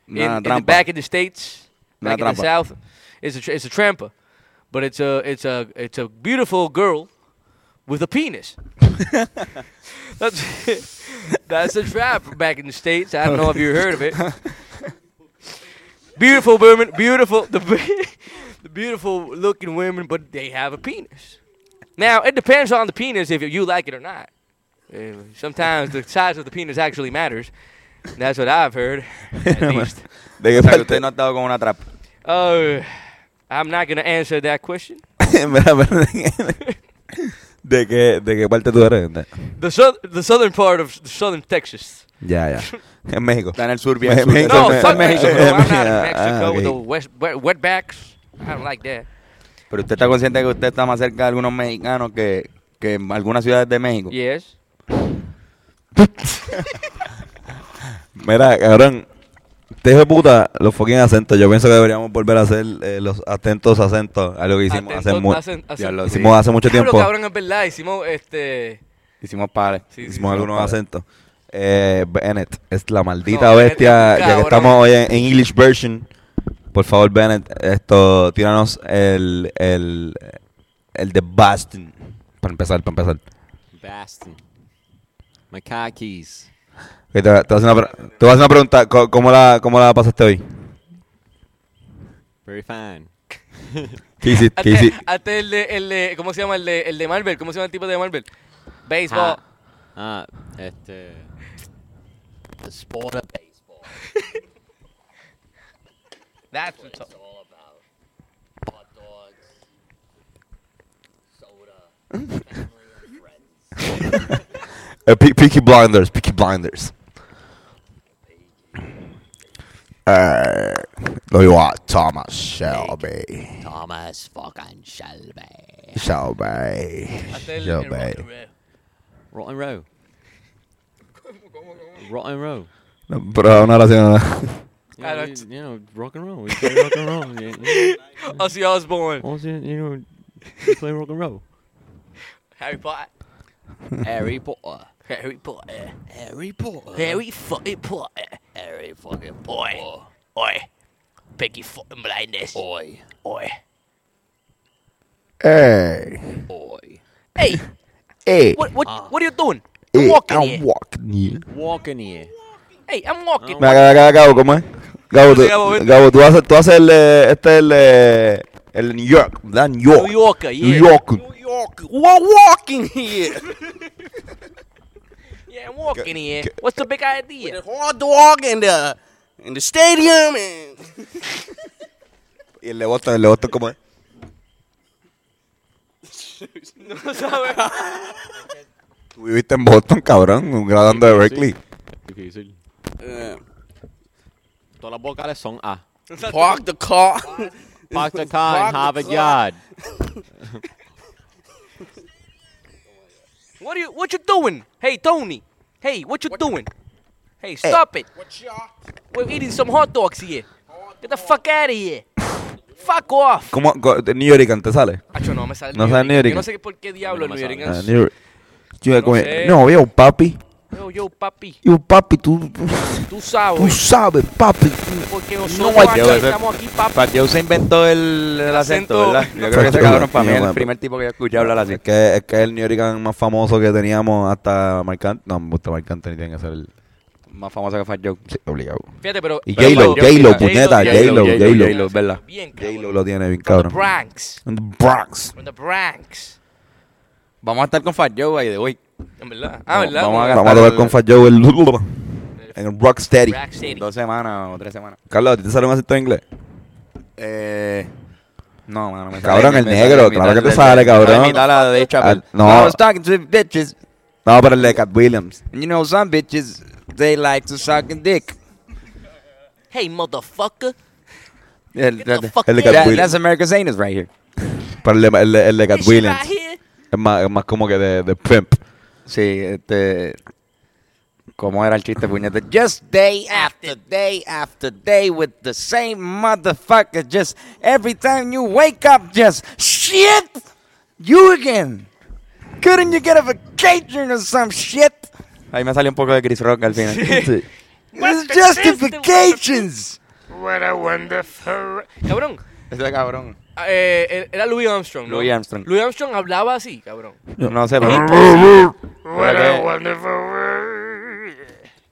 [SPEAKER 2] in,
[SPEAKER 1] Una
[SPEAKER 2] in the back in the states,
[SPEAKER 1] Una
[SPEAKER 2] back in the south, it's a tr- it's a trampa, but it's a it's a it's a beautiful girl with a penis. that's that's a trap back in the states. I don't know if you heard of it. beautiful women, beautiful the the beautiful looking women, but they have a penis. Now it depends on the penis if you like it or not. Uh, sometimes the size of the penis actually matters. That's what I've heard, at least.
[SPEAKER 3] ¿De qué
[SPEAKER 1] O sea, que
[SPEAKER 3] parte?
[SPEAKER 1] usted no ha estado con una trap.
[SPEAKER 2] Uh, I'm not gonna answer that question.
[SPEAKER 3] ¿de qué- ¿De qué, ¿De qué parte tú eres? De-
[SPEAKER 2] The sou- the southern part of the southern Texas.
[SPEAKER 3] Ya, ya. En México.
[SPEAKER 1] Está en el sur, bien
[SPEAKER 3] Me-
[SPEAKER 1] sur.
[SPEAKER 3] México,
[SPEAKER 2] No, fuck
[SPEAKER 3] me-
[SPEAKER 2] Mexico. bro. I'm not in
[SPEAKER 3] Ah,
[SPEAKER 2] Mexico with the west, wet, wetbacks. I don't like that.
[SPEAKER 1] Pero usted está consciente de que usted está más cerca de algunos mexicanos que, que en algunas ciudades de México.
[SPEAKER 2] Yes.
[SPEAKER 3] Mira, cabrón. Te hijo de puta los fucking acentos. Yo pienso que deberíamos volver a hacer eh, los atentos acentos. Algo que hicimos hace, mu-
[SPEAKER 1] Diablo, sí.
[SPEAKER 3] hicimos hace mucho
[SPEAKER 2] Diablo,
[SPEAKER 3] tiempo.
[SPEAKER 2] cabrón, es verdad. Hicimos este.
[SPEAKER 1] Hicimos pares.
[SPEAKER 2] Sí, sí,
[SPEAKER 3] Hicimos
[SPEAKER 2] sí.
[SPEAKER 3] algunos acentos. Eh, Bennett es la maldita
[SPEAKER 2] No, Bennett
[SPEAKER 3] bestia.
[SPEAKER 2] es un
[SPEAKER 3] Ya que
[SPEAKER 2] cabrón.
[SPEAKER 3] estamos hoy en, en English version. Por favor, Bennett, esto, tíranos el, el, el de Boston. Para empezar, para empezar.
[SPEAKER 8] Baston. My car keys.
[SPEAKER 3] Ok, te, te voy a hacer una, te voy a hacer una pregunta. ¿Cómo, cómo la, ¿Cómo la pasaste hoy?
[SPEAKER 8] Very fine.
[SPEAKER 3] ¿Qué hiciste? ¿Qué hiciste?
[SPEAKER 2] hasta el de, el de. ¿Cómo se llama? El de, el de Marvel. ¿Cómo se llama el tipo de Marvel? Baseball.
[SPEAKER 8] Ah, ah, este.
[SPEAKER 6] The sport of baseball.
[SPEAKER 2] That's what's up.
[SPEAKER 6] It's all about hot dogs, soda, family and friends.
[SPEAKER 3] Pe- Peaky Blinders, Peaky Blinders. Eh, lo digo a Thomas Shelby.
[SPEAKER 6] Thomas fucking Shelby.
[SPEAKER 3] Shelby.
[SPEAKER 2] Hasta el, el
[SPEAKER 3] Shelby.
[SPEAKER 2] Rocket
[SPEAKER 8] Rotten Row. Rotten Row.
[SPEAKER 3] No, pero una oración.
[SPEAKER 8] You
[SPEAKER 2] Ah,
[SPEAKER 8] know,
[SPEAKER 2] that's-
[SPEAKER 8] you, you know, rock and roll. We play rock and roll. You, you,
[SPEAKER 2] Ozzy Osbourne.
[SPEAKER 8] also, you know, we play rock and roll.
[SPEAKER 2] Harry Potter.
[SPEAKER 8] Harry Potter.
[SPEAKER 2] Harry Potter.
[SPEAKER 8] Harry Potter.
[SPEAKER 7] Harry fucking Potter.
[SPEAKER 8] Harry fucking
[SPEAKER 7] Oi. Oi. Peaky fucking blindness.
[SPEAKER 8] Oi.
[SPEAKER 7] Oi.
[SPEAKER 3] Hey.
[SPEAKER 8] Oi.
[SPEAKER 2] Hey,
[SPEAKER 3] Hey.
[SPEAKER 2] what, what,
[SPEAKER 8] Ah.
[SPEAKER 2] what are you doing? I'm
[SPEAKER 3] Hey,
[SPEAKER 2] walking
[SPEAKER 3] I'm
[SPEAKER 2] here.
[SPEAKER 3] walking here.
[SPEAKER 8] Walking here.
[SPEAKER 2] Hey, I'm walking.
[SPEAKER 3] Mira, acá, acá, Gabo, ¿cómo es? Gabo, tú,
[SPEAKER 2] Gabo,
[SPEAKER 3] tú haces, tú haces el, eh, este es el, eh, el New York, ¿verdad? New York.
[SPEAKER 2] New Yorker, yeah.
[SPEAKER 3] New York.
[SPEAKER 2] New York. We're walking here. yeah, I'm walking here.
[SPEAKER 3] que-
[SPEAKER 2] What's the big idea?
[SPEAKER 6] hard to walk in the, in the stadium and...
[SPEAKER 3] Y el de Boston, el de Boston, ¿cómo es?
[SPEAKER 2] No sabes.
[SPEAKER 3] Tú viviste en Boston, cabrón, graduando de Berkeley.
[SPEAKER 8] Difícil.
[SPEAKER 6] Uh,
[SPEAKER 8] Todas las vocales son A.
[SPEAKER 6] park the car.
[SPEAKER 8] Park the car
[SPEAKER 6] Park
[SPEAKER 8] in
[SPEAKER 6] the
[SPEAKER 8] Harvard. Yard.
[SPEAKER 2] What are you? What you doing? Hey, Tony. Hey, what you doing? Hey, stop it. We're eating some hot dogs here. Get the fuck out of here. Fuck off.
[SPEAKER 3] ¿Cómo? co- de New York te sale?
[SPEAKER 2] Acho, no me sale el
[SPEAKER 3] ¿No
[SPEAKER 2] New York. Yo sé por qué diablo el
[SPEAKER 8] No
[SPEAKER 2] New York.
[SPEAKER 3] Ah, New York. Yo,
[SPEAKER 2] No
[SPEAKER 3] como-
[SPEAKER 2] sé.
[SPEAKER 3] no, yo, papi.
[SPEAKER 2] Yo, yo, papi.
[SPEAKER 3] Yo, papi, tú,
[SPEAKER 2] Tú
[SPEAKER 3] tú
[SPEAKER 2] sabes.
[SPEAKER 3] sabes, papi.
[SPEAKER 2] Porque
[SPEAKER 3] No,
[SPEAKER 2] nosotros
[SPEAKER 3] hay
[SPEAKER 2] aquí
[SPEAKER 3] que ver.
[SPEAKER 2] estamos aquí, papi.
[SPEAKER 1] Joe se inventó el, el acento. ¿verdad? Yo creo que ese cabrón para mí es
[SPEAKER 3] No,
[SPEAKER 1] el primer tipo que yo escuché hablar así.
[SPEAKER 3] Es que, es que es el New York más famoso que teníamos hasta Marc Ant- No, me gusta Marc Anthony, tiene que ser el...
[SPEAKER 1] Más famoso que Fat Joe.
[SPEAKER 3] Sí, obligado.
[SPEAKER 2] Fíjate, pero.
[SPEAKER 3] Y J-Lo, J-Lo, puñeta,
[SPEAKER 2] J-Lo,
[SPEAKER 3] J-Lo,
[SPEAKER 1] ¿verdad?
[SPEAKER 2] Cabrón.
[SPEAKER 3] J-Lo lo tiene bien
[SPEAKER 2] From the
[SPEAKER 3] cabrón.
[SPEAKER 2] Bronx.
[SPEAKER 3] In the Bronx.
[SPEAKER 2] From the Bronx.
[SPEAKER 1] Vamos a estar con Fat Joe ahí de hoy.
[SPEAKER 2] En verdad. Ah, ¿verdad?
[SPEAKER 1] Vamos a
[SPEAKER 3] Vamos a tocar con Fat Joe el... En el Rocksteady.
[SPEAKER 2] Rock City.
[SPEAKER 1] Dos semanas o tres semanas.
[SPEAKER 3] Carlos, ¿a ti te sale un acento en inglés?
[SPEAKER 1] Eh... No, mano, me
[SPEAKER 3] Cabrón, el negro,
[SPEAKER 1] sale
[SPEAKER 3] claro que te sale, cabrón.
[SPEAKER 1] de Chappelle.
[SPEAKER 3] No.
[SPEAKER 1] I was talking to bitches.
[SPEAKER 3] No, pero el de Cat Williams.
[SPEAKER 1] And you know, some bitches, they like to suck a dick.
[SPEAKER 7] Hey, motherfucker.
[SPEAKER 1] El,
[SPEAKER 7] fuck
[SPEAKER 3] el de. Cat
[SPEAKER 1] that-
[SPEAKER 3] Williams.
[SPEAKER 1] that's America's anus right here.
[SPEAKER 3] Pero el de, el el Cat Williams. Es más, es más como que de, de pimp.
[SPEAKER 1] Sí, este... ¿Cómo era el chiste, puñete? Just day after day after day with the same motherfucker. Just every time you wake up, just shit! You again! Couldn't you get a vacation or some shit? Ahí me salió un poco de Chris Rock al final.
[SPEAKER 3] Sí.
[SPEAKER 1] It's justifications!
[SPEAKER 2] What a wonderful. Cabrón.
[SPEAKER 1] Ese cabrón.
[SPEAKER 2] Eh, era Louis Armstrong, ¿no?
[SPEAKER 1] Louis Armstrong.
[SPEAKER 2] Louis Armstrong hablaba así, cabrón.
[SPEAKER 1] No sé, pero...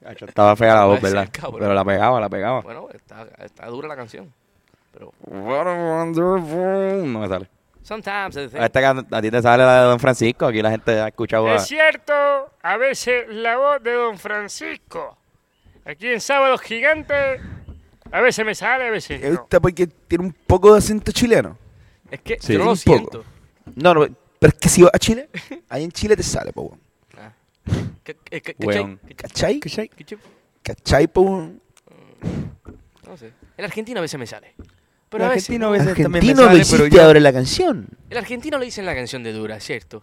[SPEAKER 1] Acho, Estaba fea la voz, ¿verdad? Pero la pegaba, la pegaba.
[SPEAKER 2] Bueno, está, está dura la canción. Pero
[SPEAKER 1] What a wonderful... No me sale.
[SPEAKER 2] sometimes I think-
[SPEAKER 1] A, este ca- a ti te sale la de Don Francisco. Aquí la gente ha escuchado a...
[SPEAKER 9] Es cierto, a veces la voz de Don Francisco. Aquí en Sábados Gigantes, a veces me sale, a veces
[SPEAKER 3] ¿Es
[SPEAKER 9] no.
[SPEAKER 3] usted porque tiene un poco de acento chileno?
[SPEAKER 2] Es que
[SPEAKER 3] Sí,
[SPEAKER 2] yo no lo
[SPEAKER 3] un poco.
[SPEAKER 2] siento.
[SPEAKER 3] No, no, pero es que si vas a Chile, ahí en Chile te sale, po, weón.
[SPEAKER 2] ¿Qué- qué- qué-
[SPEAKER 1] Weón.
[SPEAKER 2] qué-
[SPEAKER 3] ¿Cachai?
[SPEAKER 2] qué-
[SPEAKER 3] ¿Cachai, po, weón?
[SPEAKER 2] No sé. El argentino a veces me sale. Pero
[SPEAKER 1] El
[SPEAKER 2] a veces.
[SPEAKER 1] argentino a veces también me
[SPEAKER 3] Argentino lo
[SPEAKER 1] sale, pero
[SPEAKER 3] hiciste
[SPEAKER 1] yo-
[SPEAKER 3] ahora en la canción.
[SPEAKER 2] El argentino le dicen la canción de dura, cierto.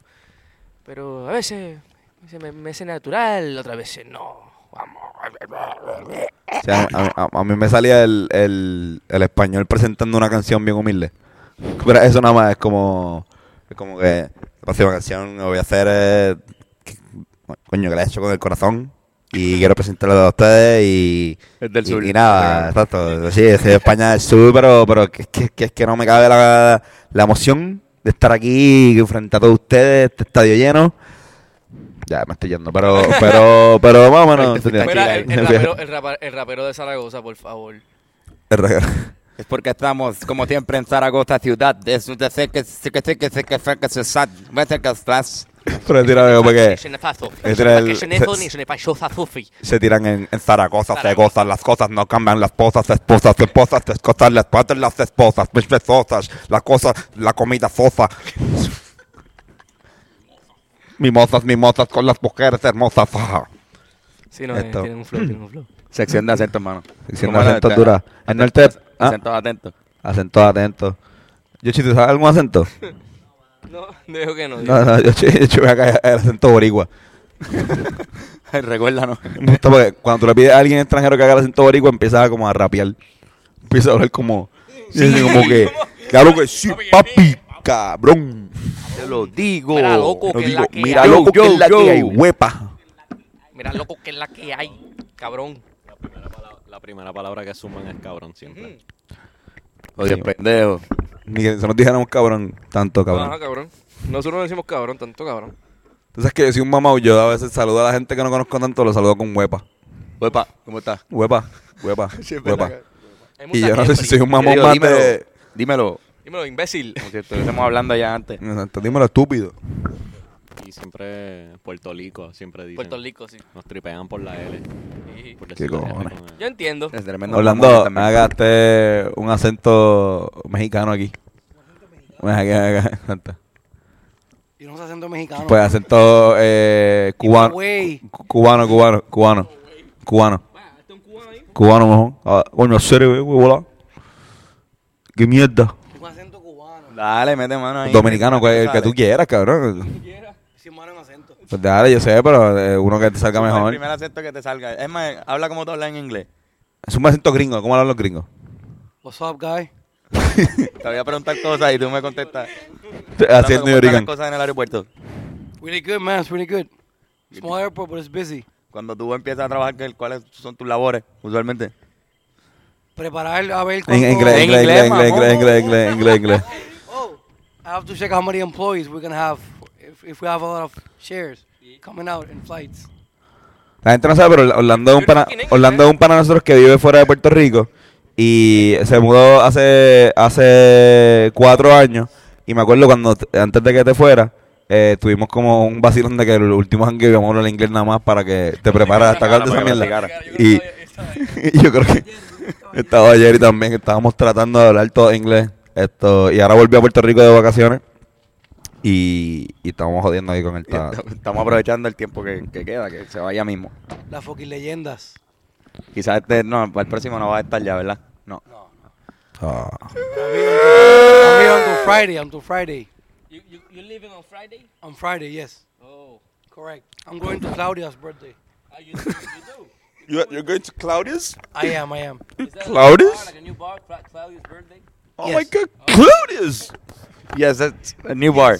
[SPEAKER 2] Pero a veces, a veces me, me hace natural, otras veces no.
[SPEAKER 3] O sea, a, a- a mí me salía el, el, el español presentando una canción bien humilde. Pero eso nada más es como, es como que la próxima canción lo voy a hacer, que- coño, que la he hecho con el corazón. Y quiero presentarla a ustedes y,
[SPEAKER 1] Es del
[SPEAKER 3] y-
[SPEAKER 1] sur.
[SPEAKER 3] y nada, exacto. Sí, soy de España del sur, pero, pero que, que, que, es que no me cabe la, la emoción de estar aquí frente a todos ustedes, este estadio lleno. Ya me estoy yendo, pero, pero, pero más o menos.
[SPEAKER 2] Mira, el, el rapero, el, rapa- el rapero de Zaragoza, por favor.
[SPEAKER 3] el.
[SPEAKER 1] Es porque estamos, como siempre, en Zaragoza ciudad. Es un deseo que se que se que se que se que se estás.
[SPEAKER 3] Pero tira algo porque
[SPEAKER 7] Se se
[SPEAKER 3] se-
[SPEAKER 7] se
[SPEAKER 3] se tiran en, en Zaragoza, se gozan las cosas, no cambian las posas, esposas, esposas, esposas, las patas, las esposas, mis besosas, las cosas, la comida sosa. Mimosas, mimosas con las mujeres hermosas. ajá.
[SPEAKER 2] Sí, no, eh,
[SPEAKER 3] Esto.
[SPEAKER 2] tienen un flow, tienen un flow.
[SPEAKER 1] Sección de acento, hermano.
[SPEAKER 3] Sección
[SPEAKER 1] ¿Cómo
[SPEAKER 3] de
[SPEAKER 1] era?
[SPEAKER 3] acento
[SPEAKER 1] Te-
[SPEAKER 3] dura. El norte, ¿ah?
[SPEAKER 1] Acento atento.
[SPEAKER 3] acento atento. Yo, ¿tú sabes algún acento?
[SPEAKER 2] No, digo que no.
[SPEAKER 3] No, no, yo, yo, yo voy a caer el acento boricua.
[SPEAKER 1] Recuérdanos.
[SPEAKER 3] Me gusta porque cuando tú le pides a alguien extranjero que haga el acento boricua, empieza como a rapear. Empieza a hablar como... como que... Claro que sí, papi, cabrón.
[SPEAKER 1] Te lo digo.
[SPEAKER 2] Mira, loco,
[SPEAKER 3] Lo
[SPEAKER 2] que es
[SPEAKER 3] digo,
[SPEAKER 2] la que
[SPEAKER 3] mira,
[SPEAKER 2] hay.
[SPEAKER 3] loco, que
[SPEAKER 1] Yo,
[SPEAKER 3] es la
[SPEAKER 1] yo,
[SPEAKER 3] que hay, huepa.
[SPEAKER 2] Mira, loco, que es la que hay, cabrón.
[SPEAKER 8] La primera, palabra, la primera palabra que suman es cabrón siempre.
[SPEAKER 1] Oye, pendejo.
[SPEAKER 3] Ni que se nos dijéramos cabrón, tanto cabrón.
[SPEAKER 2] Ajá, cabrón. Nosotros no decimos cabrón, tanto cabrón.
[SPEAKER 3] Tú sabes que yo soy un mamá, yo a veces saludo a la gente que no conozco tanto, lo saludo con huepa.
[SPEAKER 1] Huepa, ¿cómo estás?
[SPEAKER 3] Huepa, huepa,
[SPEAKER 1] Sí, es
[SPEAKER 3] huepa. Y yo no sé si soy un mamón más
[SPEAKER 1] dímelo,
[SPEAKER 3] de...
[SPEAKER 1] dímelo.
[SPEAKER 2] Dímelo, imbécil.
[SPEAKER 1] Como si estuviésemos hablando allá antes.
[SPEAKER 3] Exacto, dímelo estúpido.
[SPEAKER 8] Y siempre Puerto Rico, siempre dicen.
[SPEAKER 2] Puerto Rico, sí.
[SPEAKER 8] Nos tripean por la L.
[SPEAKER 2] Sí.
[SPEAKER 8] Por
[SPEAKER 3] ¿Qué
[SPEAKER 8] decirlo
[SPEAKER 3] cojones?
[SPEAKER 8] con-
[SPEAKER 2] Yo entiendo.
[SPEAKER 1] Es tremendo.
[SPEAKER 3] Orlando,
[SPEAKER 1] también.
[SPEAKER 3] hágate un acento mexicano aquí. Aquí, acá, exacto.
[SPEAKER 5] Y no es acento mexicano.
[SPEAKER 3] Pues acento eh, cubano,
[SPEAKER 5] Güey.
[SPEAKER 3] cu- cubano, cubano, cubano, cubano. Cubano mejor. Ah, coño, serio, güey, huevola. ¿Qué mierda?
[SPEAKER 1] Dale, mete mano ahí.
[SPEAKER 3] Dominicano, pues, el que tú quieras, cabrón.
[SPEAKER 5] Sin mano en acento.
[SPEAKER 3] Pues dale, yo sé, pero eh, uno que te salga
[SPEAKER 1] El
[SPEAKER 3] mejor.
[SPEAKER 1] primer acento que te salga. Es más, habla como tú hablas en inglés.
[SPEAKER 3] Es un acento gringo, ¿cómo hablan los gringos?
[SPEAKER 5] What's up, guy?
[SPEAKER 1] Te voy a preguntar cosas y tú me contestas. Como están las
[SPEAKER 3] York.
[SPEAKER 1] cosas en el aeropuerto.
[SPEAKER 5] Really good, man. It's really good. Small airport, but it's busy.
[SPEAKER 1] Cuando tú empiezas a trabajar, ¿qué- ¿cuáles son tus labores usualmente?
[SPEAKER 5] Preparar a ver
[SPEAKER 3] En
[SPEAKER 5] cuánto...
[SPEAKER 3] inglés,
[SPEAKER 1] En
[SPEAKER 3] inglés,
[SPEAKER 1] inglés,
[SPEAKER 3] inglés, inglés, inglés, inglés, inglés, inglés.
[SPEAKER 5] I have to check how many employees we're gonna have if, if we have a lot of shares coming out in flights.
[SPEAKER 3] La gente no sabe, pero Orlando es un pana, Orlando es un pana nosotros que vive fuera de Puerto Rico y se mudó hace hace cuatro años. Y me acuerdo cuando antes de que te fuera eh, tuvimos como un vacilón de que el último año íbamos a hablar inglés nada más para que te preparas hasta acá de esa mierda. Y, y yo creo que estaba ayer y también estábamos tratando de hablar todo inglés esto y ahora volví a Puerto Rico de vacaciones y, y estamos jodiendo ahí con el ta-
[SPEAKER 1] est- Estamos aprovechando el tiempo que, que queda, que se vaya mismo.
[SPEAKER 5] Las fucking leyendas.
[SPEAKER 1] Quizás este, no, para el próximo no va a estar ya, ¿verdad? No.
[SPEAKER 3] Ah.
[SPEAKER 5] I'm here until Friday. Until Friday.
[SPEAKER 2] You, you, you leaving on Friday?
[SPEAKER 5] On Friday, yes.
[SPEAKER 2] Oh.
[SPEAKER 5] Correct. I'm going to Claudia's birthday.
[SPEAKER 2] Ah, you, you do?
[SPEAKER 3] You- You're going to Claudius?
[SPEAKER 5] I am. I am.
[SPEAKER 2] Is that? A bar, like a new bar, Cla- Claudia's birthday?
[SPEAKER 3] Oh
[SPEAKER 5] Yes.
[SPEAKER 3] my god, Claudius!
[SPEAKER 1] Yes, it's a new bar.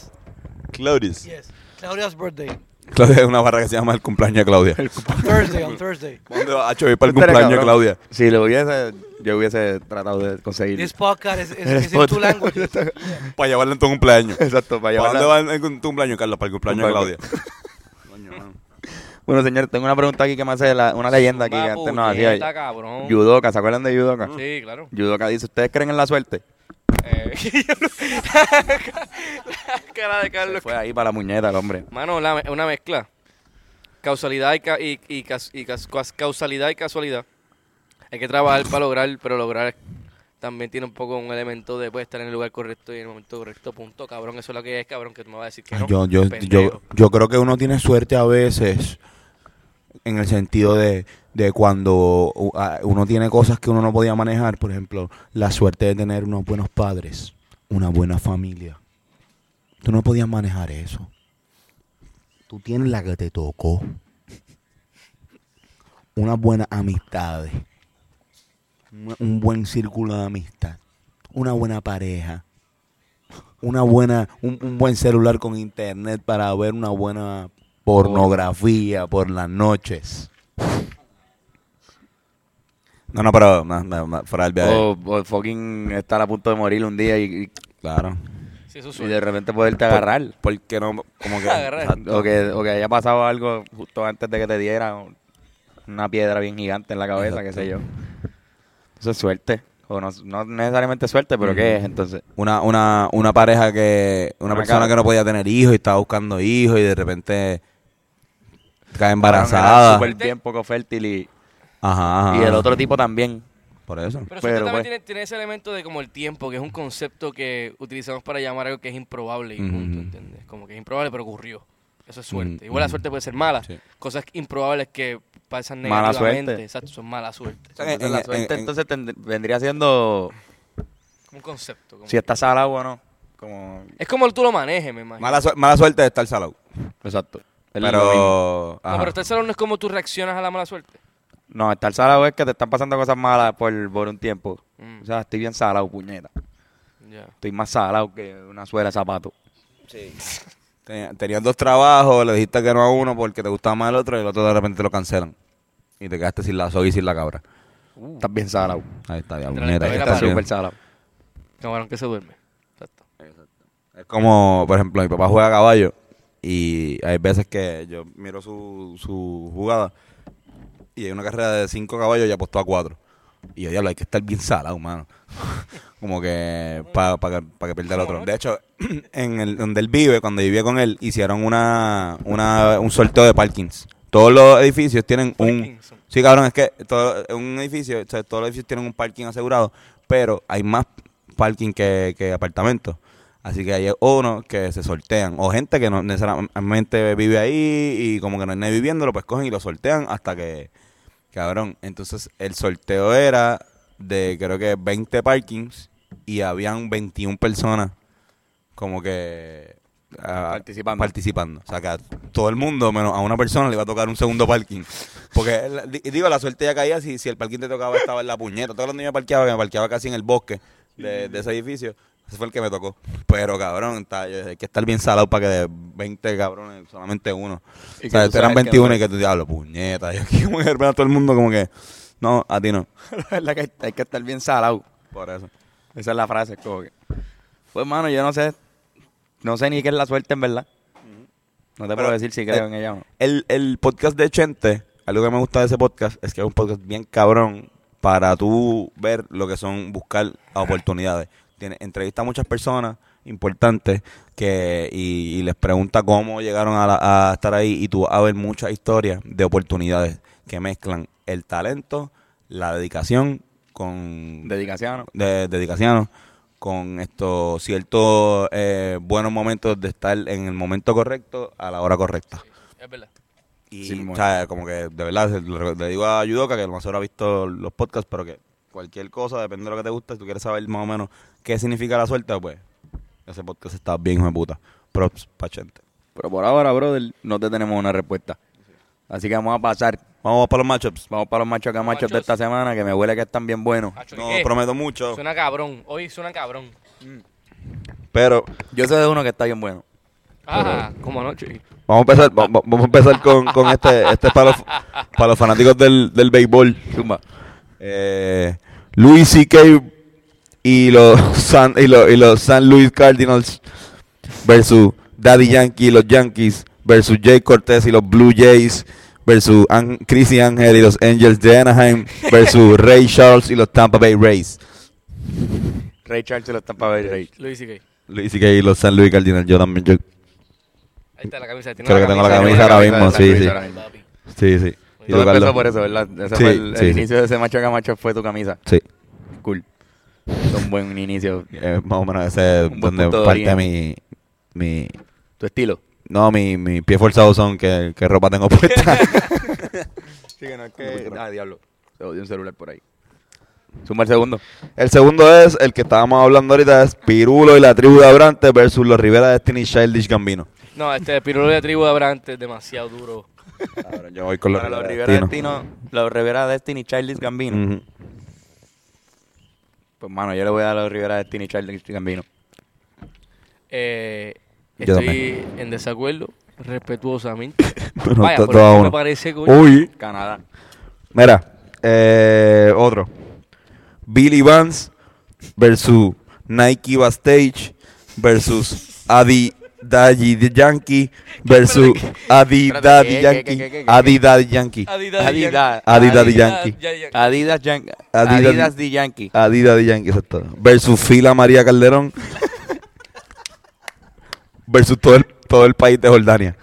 [SPEAKER 3] Claudius.
[SPEAKER 5] Yes. Claudia's birthday.
[SPEAKER 3] Claudia es una barra que se llama el cumpleaños de Claudia.
[SPEAKER 5] On Thursday. On Thursday.
[SPEAKER 3] ¿Dónde va a para el cumpleaños de. Claudia?
[SPEAKER 1] Si lo hubiese, yo hubiese tratado de conseguir.
[SPEAKER 5] This podcast is, is,
[SPEAKER 1] El
[SPEAKER 5] is in two languages.
[SPEAKER 3] Para llevarla en tu cumpleaños.
[SPEAKER 1] Exacto, para
[SPEAKER 3] ¿Para dónde
[SPEAKER 1] llevarla.
[SPEAKER 3] va en tu cumpleaños, Carlos? Para el cumpleaños de Claudia.
[SPEAKER 1] Bueno, señor, tengo una pregunta aquí que me hace la- una leyenda aquí que antes nos hacía.
[SPEAKER 2] cabrón.
[SPEAKER 1] Yudoka, ¿se acuerdan de Yudoka?
[SPEAKER 2] Sí, claro.
[SPEAKER 1] Yudoka dice, ¿ustedes creen en la suerte?
[SPEAKER 2] Eh, cara de
[SPEAKER 1] Se
[SPEAKER 2] Carlos.
[SPEAKER 1] fue ahí para la muñeca el hombre.
[SPEAKER 2] Mano, la una mezcla. Causalidad y, ca- y, y cas- y cas- causalidad y casualidad. Hay que trabajar para lograr, pero lograr también tiene un poco un elemento de pues, estar en el lugar correcto y en el momento correcto. Punto, cabrón. Eso es lo que es, cabrón, que tú me vas a decir que no.
[SPEAKER 3] Yo, yo, yo, yo creo que uno tiene suerte a veces en el sentido de, de cuando uno tiene cosas que uno no podía manejar. Por ejemplo, la suerte de tener unos buenos padres, una buena familia. Tú no podías manejar eso. Tú tienes la que te tocó. Unas buenas amistades. Un- buen círculo de amistad. Una buena pareja una buena, un, un buen celular con internet para ver una buena pornografía por las noches. No, no, pero no, no, no, fuera del viaje.
[SPEAKER 1] O, o fucking estar a punto de morir un día y,
[SPEAKER 3] Claro.
[SPEAKER 2] Sí, eso es
[SPEAKER 1] y de repente poderte agarrar.
[SPEAKER 3] Porque no, como que
[SPEAKER 2] Agarrar.
[SPEAKER 1] O que, o que haya pasado algo justo antes de que te diera una piedra bien gigante en la cabeza, qué sé yo. Eso es suerte. O no, no necesariamente suerte, pero ¿qué es entonces?
[SPEAKER 3] una, una, una pareja que, una
[SPEAKER 1] Una
[SPEAKER 3] persona
[SPEAKER 1] cara.
[SPEAKER 3] que no podía tener hijos y estaba buscando hijos y de repente cae
[SPEAKER 1] Era
[SPEAKER 3] embarazada.
[SPEAKER 1] Súper bien poco fértil y,
[SPEAKER 3] Ajá, ajá.
[SPEAKER 1] y el otro tipo también.
[SPEAKER 3] Por eso.
[SPEAKER 2] Pero,
[SPEAKER 1] Pero,
[SPEAKER 2] suerte también
[SPEAKER 1] pues.
[SPEAKER 2] tiene, tiene ese elemento de como el tiempo, que es un concepto que utilizamos para llamar algo que es improbable y punto,
[SPEAKER 3] Ujú.
[SPEAKER 2] ¿entiendes? Como que es improbable, pero ocurrió. Eso es suerte. Igual la suerte puede ser mala.
[SPEAKER 3] Sí.
[SPEAKER 2] Cosas improbables que pasan
[SPEAKER 1] Mala
[SPEAKER 2] negativamente.
[SPEAKER 1] suerte.
[SPEAKER 2] Exacto, son mala suerte.
[SPEAKER 3] O sea, en-
[SPEAKER 1] Entonces, la
[SPEAKER 3] en-
[SPEAKER 1] suerte
[SPEAKER 3] en-
[SPEAKER 1] entonces tend- vendría siendo
[SPEAKER 2] Como un concepto. como-
[SPEAKER 1] si está salado o no. Como,
[SPEAKER 2] Es como tú lo manejes, me imagino.
[SPEAKER 3] Mala, su- mala suerte de estar salado.
[SPEAKER 1] exacto.
[SPEAKER 3] Pero.
[SPEAKER 2] no, pero estar solo no es como tú reaccionas a la mala suerte.
[SPEAKER 1] No, estar salado es que te están pasando cosas malas por, por un tiempo.
[SPEAKER 2] Mm,
[SPEAKER 1] O sea, estoy bien salado, puñeta.
[SPEAKER 2] ya.
[SPEAKER 1] Estoy más salado que una suela de zapato.
[SPEAKER 3] Tenía- Tenías dos trabajos, le dijiste que no a uno porque te gustaba más el otro y el otro de repente lo cancelan. Y te quedaste sin la soga y sin la cabra.
[SPEAKER 1] Estás bien salado.
[SPEAKER 3] Ahí está,
[SPEAKER 2] la
[SPEAKER 3] Mira, ahí está
[SPEAKER 1] súper salado.
[SPEAKER 2] Cabrón que se duerme. Exacto.
[SPEAKER 3] Es como, por ejemplo, mi papá juega caballo y hay veces que yo miro su, su jugada y hay una carrera de cinco caballos y apostó a cuatro. Y yo, diablo, hay que estar bien salado, mano. como que para que, pa que pierda el otro. De hecho, en el donde él vive, cuando vivía con él, hicieron una, una un sorteo de parkings. Todos los edificios tienen un... Sí, cabrón, es que todo, un edificio, o sea, todos los edificios tienen un parking asegurado, pero hay más parking que, que apartamentos. Así que hay uno que se sortean. O gente que no necesariamente vive ahí y como que no hay nadie viviéndolo, pues cogen y lo sortean hasta que... Cabrón, entonces el sorteo era de creo que 20 parkings y habían 21 personas como que... ah,
[SPEAKER 1] Participando.
[SPEAKER 3] participando. O sea, que a todo el mundo, menos a una persona, le iba a tocar un segundo parking. Porque, la- digo, la suerte ya caía si, si el parking te tocaba estaba en la puñeta. Todo el mundo me parqueaba, que me parqueaba casi en el bosque de, de ese edificio. Ese fue el que me tocó. Pero, cabrón, está, yo- hay que estar bien salado para que de 20 cabrones, solamente uno. O sea, eran
[SPEAKER 1] sabes que
[SPEAKER 3] 21
[SPEAKER 1] no-
[SPEAKER 3] y que tú diablo, puñeta. Y aquí como que de repente a todo el mundo como que, no, a ti no.
[SPEAKER 1] La verdad que hay que estar bien salado.
[SPEAKER 3] Por eso.
[SPEAKER 1] Esa es la frase. Como que, pues, mano, yo no sé. No sé ni qué es la suerte, en verdad. No te
[SPEAKER 3] Pero,
[SPEAKER 1] puedo decir si creo en ella o no.
[SPEAKER 3] El, el podcast de Chente, algo que me gusta de ese podcast es que es un podcast bien cabrón para tú ver lo que son buscar oportunidades. Tiene, entrevista a muchas personas importantes que y, y les pregunta cómo llegaron a, la- a estar ahí y tú vas a ver muchas historias de oportunidades que mezclan el talento, la dedicación con
[SPEAKER 1] Dedicación.
[SPEAKER 3] de dedicación con estos ciertos eh, buenos momentos de estar en el momento correcto a la hora correcta.
[SPEAKER 2] Es verdad.
[SPEAKER 3] Y,
[SPEAKER 1] Sí,
[SPEAKER 3] o sea, como que de verdad, le digo a Yudoka que a lo mejor ha visto los podcasts, pero que cualquier cosa, depende de lo que te guste, si tú quieres saber más o menos qué significa la suerte, pues ese podcast está bien, hijo de puta. Props, pachente.
[SPEAKER 1] Pero por ahora, brother, no te tenemos una respuesta. Así que vamos a pasar.
[SPEAKER 3] Vamos para los matchups.
[SPEAKER 1] Vamos para los machos que
[SPEAKER 2] Los
[SPEAKER 1] machos de esta semana, que me huele que están bien buenos.
[SPEAKER 3] No
[SPEAKER 2] ¿qué?
[SPEAKER 3] prometo mucho,
[SPEAKER 2] Suena cabrón. Hoy suena cabrón.
[SPEAKER 3] pero
[SPEAKER 1] Yo sé de uno que está bien bueno.
[SPEAKER 2] Ajá, como anoche.
[SPEAKER 3] vamos a empezar, va- va- vamos a empezar con, con este, este es para los, para los fanáticos del, del béisbol.
[SPEAKER 1] Zumba.
[SPEAKER 3] Eh, Louis C.K. y los San, y los, y los San Luis Cardinals versus Daddy Yankee y los Yankees versus Jay Cortez y los Blue Jays versus An Chrissy Angel y los Angels de Anaheim versus Ray Charles y los Tampa Bay Rays.
[SPEAKER 1] Ray Charles se lo está para ver Ray.
[SPEAKER 2] Luis y
[SPEAKER 3] Louis C.K. y los San Luis Cardinals. Yo también. Yo,
[SPEAKER 2] Ahí está la camisa. ¿Tiene
[SPEAKER 3] Creo que tengo la camisa ahora mismo, sí,
[SPEAKER 1] Luis
[SPEAKER 3] sí. sí, sí. Y
[SPEAKER 1] Todo empezó por eso, ¿verdad? Ese
[SPEAKER 3] Sí,
[SPEAKER 1] fue el, el
[SPEAKER 3] sí, sí.
[SPEAKER 1] inicio de ese macho que macho fue tu camisa.
[SPEAKER 3] Sí.
[SPEAKER 1] Cool. Es un buen inicio.
[SPEAKER 3] Eh, más o menos ese es donde
[SPEAKER 1] de
[SPEAKER 3] parte mi, mi...
[SPEAKER 1] Tu estilo.
[SPEAKER 3] No, mi, mi pie forzado son que, que ropa tengo puesta.
[SPEAKER 1] Sí, que no es que... Ah, diablo. Se odió un celular por ahí. Suma el segundo.
[SPEAKER 3] El segundo es el que estábamos hablando ahorita, es Pirulo y la tribu de Abrante versus los Rivera Destiny y Childish Gambino.
[SPEAKER 2] No, este Pirulo de tribu de Abrante es demasiado duro.
[SPEAKER 3] Yo voy con los
[SPEAKER 1] Para los
[SPEAKER 3] Rivera Destino.
[SPEAKER 1] Destino, los Rivera Destiny Childish Gambino.
[SPEAKER 3] Ujú.
[SPEAKER 1] Pues, mano, yo le voy a dar a los Rivera Destiny Childish Gambino.
[SPEAKER 2] Eh,
[SPEAKER 3] Yo
[SPEAKER 2] estoy en desacuerdo, respetuosamente.
[SPEAKER 3] Bueno,
[SPEAKER 2] Vaya,
[SPEAKER 3] to-
[SPEAKER 2] pero
[SPEAKER 3] todo a
[SPEAKER 2] es que
[SPEAKER 3] uno.
[SPEAKER 2] me parece, coño.
[SPEAKER 3] Uy,
[SPEAKER 1] Canadá.
[SPEAKER 3] mira, eh, otro. Billy Vance versus Nike Bastage versus Adi Daddy Yankee versus Adi Daddy
[SPEAKER 1] ¿qué, qué,
[SPEAKER 3] Yankee. Adi Daddy Yankee.
[SPEAKER 2] Adidas.
[SPEAKER 1] Adidas.
[SPEAKER 3] Daddy Yankee.
[SPEAKER 1] Adidas, Yan-
[SPEAKER 3] Adidas-
[SPEAKER 1] Adidas de Yankee.
[SPEAKER 3] Adi Daddy Yankee, exacto. Versus Fila María Calderón. versus todo el, todo el país de Jordania.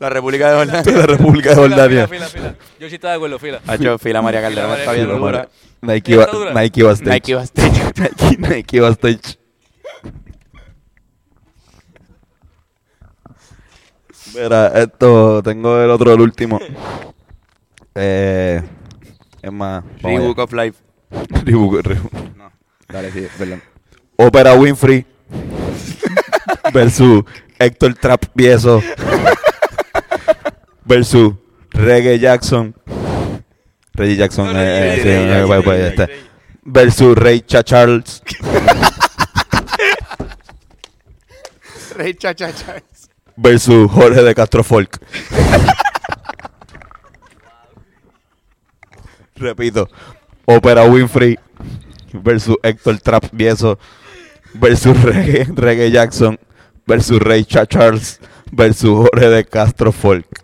[SPEAKER 1] La República de Jordania.
[SPEAKER 3] la República de Jordania.
[SPEAKER 2] Fila, fila, fila. Yo sí estaba de acuerdo, fila.
[SPEAKER 1] Ha hecho fila María Calderón. Está bien dura.
[SPEAKER 3] Nike. Nike Bastage.
[SPEAKER 1] Nike Bastage.
[SPEAKER 3] Nike, Nike Bastage. Mira, esto, tengo el otro, el último. Eh, es más, vamos
[SPEAKER 1] Reebok of Life.
[SPEAKER 3] allá. Reebok, Reebok.
[SPEAKER 1] Dale, sí, perdón.
[SPEAKER 3] Ópera Winfrey versus Héctor Trap Vieso versus Reggae Jackson. Reggae Jackson,
[SPEAKER 2] No,
[SPEAKER 3] eh, sí, eh, pues, pues, este. versus Ray Cha Charles.
[SPEAKER 1] Rey Charles.
[SPEAKER 3] Versus Jorge de Castro Folk. Repito, Opera Winfrey versus Héctor Trap Vieso versus Reggae, Reggae Jackson versus Cha Charles versus Jorge de Castro Folk.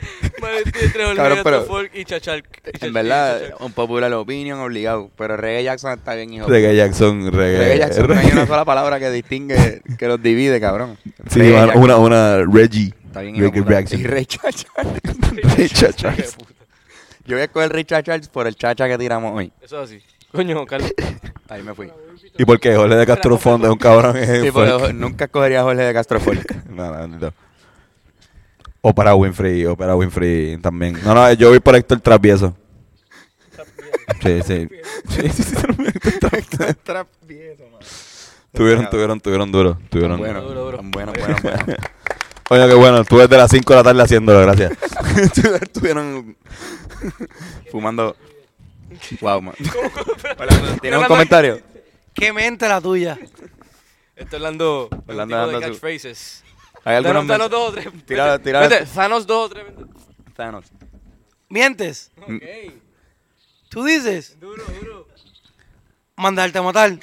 [SPEAKER 2] Entre Jorge
[SPEAKER 1] Cabrón, pero-
[SPEAKER 2] y Chachal. y Chachal-
[SPEAKER 1] En verdad,
[SPEAKER 2] Chachal.
[SPEAKER 1] un popular opinion obligado. Pero Reggae Jackson está bien, hijo.
[SPEAKER 3] Reggae Jackson, Reggae.
[SPEAKER 1] Reggae Jackson, no hay
[SPEAKER 3] Reggae-
[SPEAKER 1] una sola palabra que distingue, que los divide, cabrón.
[SPEAKER 3] Sí,
[SPEAKER 1] Reggae
[SPEAKER 3] mano,
[SPEAKER 1] Jackson
[SPEAKER 3] una, una Reggie.
[SPEAKER 1] Está bien, hijo
[SPEAKER 3] Reggae
[SPEAKER 1] puta.
[SPEAKER 3] Jackson.
[SPEAKER 1] Y Rey Chacha.
[SPEAKER 3] Rey Cha Charles.
[SPEAKER 1] Yo voy a escoger Rey Chacha Charles por el chacha que tiramos hoy.
[SPEAKER 2] Eso es así. Coño, Carlos.
[SPEAKER 1] Ahí me fui.
[SPEAKER 3] ¿Y por qué? Jorge de Castro es un cabrón. es
[SPEAKER 1] Sí, porque nunca escogería a Jorge de Castro Folk.
[SPEAKER 3] No, no, no. Opera Winfrey, Opera Winfrey también. No, no, yo voy por Héctor Travieso. Sí, sí. Sí, sí, sí.
[SPEAKER 1] Man.
[SPEAKER 3] Tuvieron, tuvieron, tuvieron duro. Tuvieron.
[SPEAKER 1] Bueno,
[SPEAKER 2] Duro, duro.
[SPEAKER 1] bueno, bueno, bueno.
[SPEAKER 3] Oye, qué bueno. Estuve desde las 5 de la tarde haciéndolo, gracias.
[SPEAKER 1] Estuvieron fumando. Wow, man. ¿Tienes un comentario?
[SPEAKER 5] Qué mente la tuya.
[SPEAKER 2] Estoy hablando, hablando de catchphrases.
[SPEAKER 1] ¿Hay algunos
[SPEAKER 2] danos dos o tres.
[SPEAKER 1] Tira-
[SPEAKER 2] Vete,
[SPEAKER 1] tira-
[SPEAKER 2] vete, Thanos dos o tres. vete.
[SPEAKER 1] Thanos.
[SPEAKER 5] ¿Mientes?
[SPEAKER 2] Ok.
[SPEAKER 5] ¿Tú dices?
[SPEAKER 2] Duro, duro.
[SPEAKER 5] Mandarte a matar.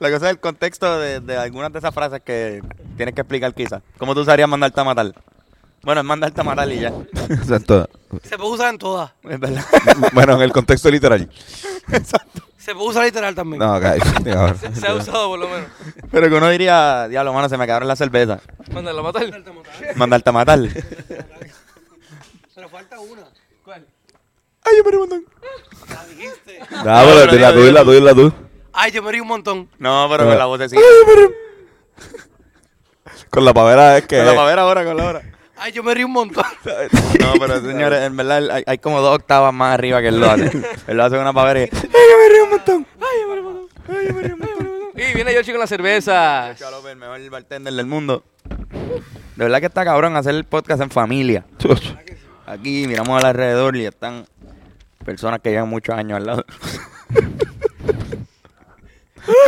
[SPEAKER 1] La cosa es el contexto de, de algunas de esas frases que tienes que explicar quizás. ¿Cómo tú usarías mandarte a matar? Bueno, es mandarte a matar y ya.
[SPEAKER 3] Exacto.
[SPEAKER 5] Se puede usar en todas.
[SPEAKER 1] Es verdad.
[SPEAKER 3] Bueno, en el contexto literal.
[SPEAKER 5] Se puede usar literal también.
[SPEAKER 3] No, ok. Ahora.
[SPEAKER 2] Se ha usado por lo menos.
[SPEAKER 1] Pero que uno diría, diablo, mano, se me acabaron las cervezas.
[SPEAKER 2] Mándalo a matar.
[SPEAKER 1] Mandarte a matar.
[SPEAKER 5] Pero falta una. ¿Cuál?
[SPEAKER 3] Ay, yo me un montón.
[SPEAKER 5] La dijiste.
[SPEAKER 3] No, pero dila tú, dila tú, dila tú.
[SPEAKER 5] Ay, yo me un montón.
[SPEAKER 1] No, pero con la vocecita.
[SPEAKER 3] Con la pavera es que.
[SPEAKER 1] Con la pavera ahora, con la hora.
[SPEAKER 5] Ay, yo me rí un montón.
[SPEAKER 1] No, pero señores, en verdad hay, hay como dos octavas más arriba que él lo hace. él lo hace con una pavera y... ¡Ay, yo me río un montón! ¡Ay, yo me río un montón! ¡Ay, yo me río un montón!
[SPEAKER 2] Y viene Yoshi con la cerveza.
[SPEAKER 1] Chalo, el mejor bartender del mundo. De verdad que está cabrón hacer el podcast en familia. Aquí miramos al alrededor y están personas que llevan muchos años al lado.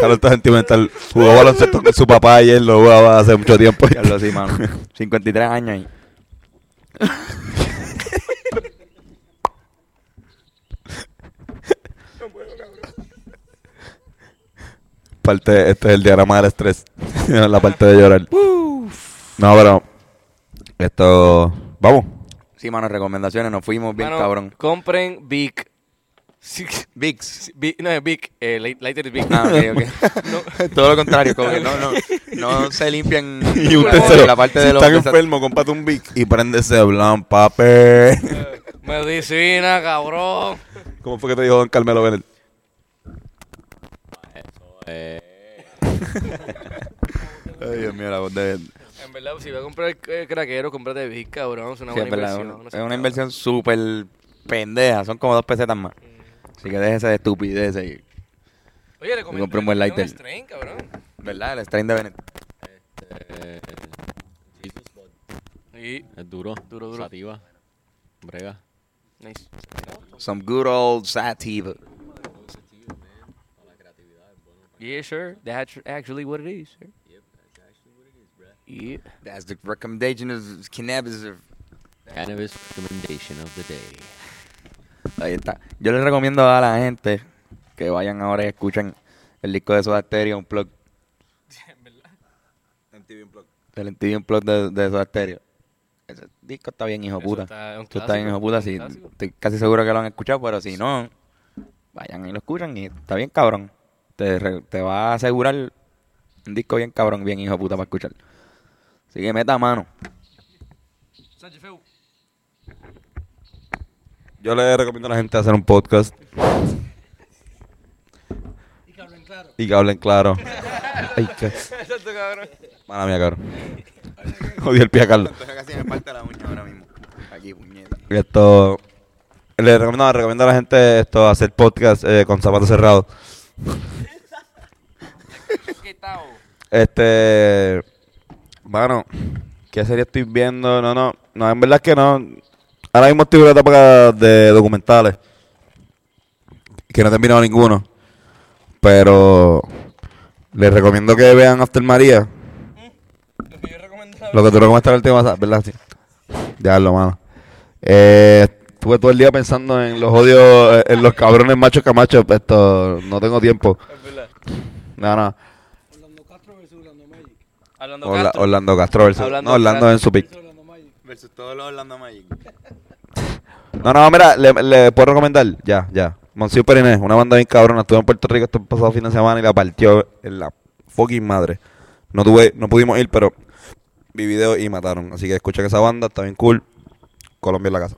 [SPEAKER 3] Carlos está sentimental. Jugó baloncesto con su papá y él lo jugaba hace mucho tiempo.
[SPEAKER 1] Ya lo sí, mano. 53 años ahí.
[SPEAKER 3] Parte, este es el diagrama del estrés. la parte de llorar. No, pero. Esto. Vamos.
[SPEAKER 1] Sí, mano, recomendaciones. Nos fuimos bien
[SPEAKER 2] Mano,
[SPEAKER 1] cabrón.
[SPEAKER 2] Compren Vic. Sí,
[SPEAKER 1] VIX.
[SPEAKER 2] Vic- no es Vic. Eh, Light- Lighter es Vic.
[SPEAKER 1] Ah, ok, ok. Todo lo contrario, como que no, no, no se limpian
[SPEAKER 3] Y un
[SPEAKER 1] la-
[SPEAKER 3] tercero.
[SPEAKER 1] la parte
[SPEAKER 3] si
[SPEAKER 1] de los...
[SPEAKER 3] están enfermos, comparte un Vic y prende ese blanc paper.
[SPEAKER 2] Medicina, cabrón.
[SPEAKER 3] ¿Cómo fue que te dijo Don Carmelo Bennett?
[SPEAKER 1] Ay, Dios mío, la voz de...
[SPEAKER 2] En verdad, si vas a comprar eh, craquero, cómprate Vic, cabrón. Es una
[SPEAKER 1] Sí, es
[SPEAKER 2] buena
[SPEAKER 1] verdad,
[SPEAKER 2] inversión.
[SPEAKER 1] una-
[SPEAKER 2] no
[SPEAKER 1] es una
[SPEAKER 2] cabrón.
[SPEAKER 1] inversión súper pendeja. Son como dos pesetas más. Así que déjese de estupidez y...
[SPEAKER 2] Oye, le
[SPEAKER 1] Y compré un buen
[SPEAKER 2] recomiendo
[SPEAKER 1] lighter.
[SPEAKER 2] strain, cabrón.
[SPEAKER 1] ¿Verdad? El strain de Bennett.
[SPEAKER 8] Eh, Jesus Bud.
[SPEAKER 2] Y,
[SPEAKER 8] Es duro.
[SPEAKER 2] Duro, duro.
[SPEAKER 8] Sativa. Brega.
[SPEAKER 2] nice.
[SPEAKER 1] Some good old sativa.
[SPEAKER 2] Yeah, sure. That's actually what it is. Sir. Yeah.
[SPEAKER 1] That's the recommendation of cannabis.
[SPEAKER 8] Cannabis recommendation of the day.
[SPEAKER 1] Ahí está. Yo les recomiendo a la gente que vayan ahora y escuchen el disco de Soda Stereo, un plug. El MTV Unplugged de, de Soda Stereo. Ese disco está bien, hijo
[SPEAKER 2] Eso
[SPEAKER 1] puta.
[SPEAKER 2] está-
[SPEAKER 1] Eso está bien, hijo puta. Sí, estoy casi seguro que lo han escuchado, pero si no, vayan y lo escuchan y está bien cabrón. Te, re- te va a asegurar un disco bien cabrón, bien hijo puta para escuchar. Así que meta mano.
[SPEAKER 2] Sánchez Feu.
[SPEAKER 3] Yo le recomiendo a la gente hacer un podcast. Y que hablen claro. Ay, qué.
[SPEAKER 2] Exacto, cabrón.
[SPEAKER 3] Mala mía, cabrón. Jodí el pie a Carlos.
[SPEAKER 1] Casi me parte la uña ahora mismo. Aquí, puñeta.
[SPEAKER 3] Esto. Le recomiendo, le recomiendo a la gente esto hacer podcast eh, con zapatos cerrados.
[SPEAKER 2] ¿Qué tal?
[SPEAKER 3] Este. Bueno, ¿qué serie estoy viendo? No, no. No, en verdad es que no. Ahora mismo estoy en una etapa de documentales. Que no he terminado ninguno. Pero. Les recomiendo que vean After María. Lo que duró como esta última, ¿verdad? Sí. Diablo, mano. Eh, estuve todo el día pensando en los odios, eh, en los cabrones machos camachos. Esto, no tengo tiempo.
[SPEAKER 2] Es verdad.
[SPEAKER 3] No, no.
[SPEAKER 2] Castro.
[SPEAKER 3] Orlando Castro versus.
[SPEAKER 2] Hablando
[SPEAKER 3] no, Orlando
[SPEAKER 2] Castro.
[SPEAKER 3] en su pick.
[SPEAKER 1] Versus todos los Orlando Magic.
[SPEAKER 3] No, no, mira, le, le puedo recomendar. Ya, ya. Monsieur Periné, una banda bien cabrona. Estuve en Puerto Rico este pasado fin de semana y la partió en la fucking madre. No tuve, no pudimos ir, pero vi video y mataron. Así que escuchen esa banda, está bien cool. Colombia en la casa.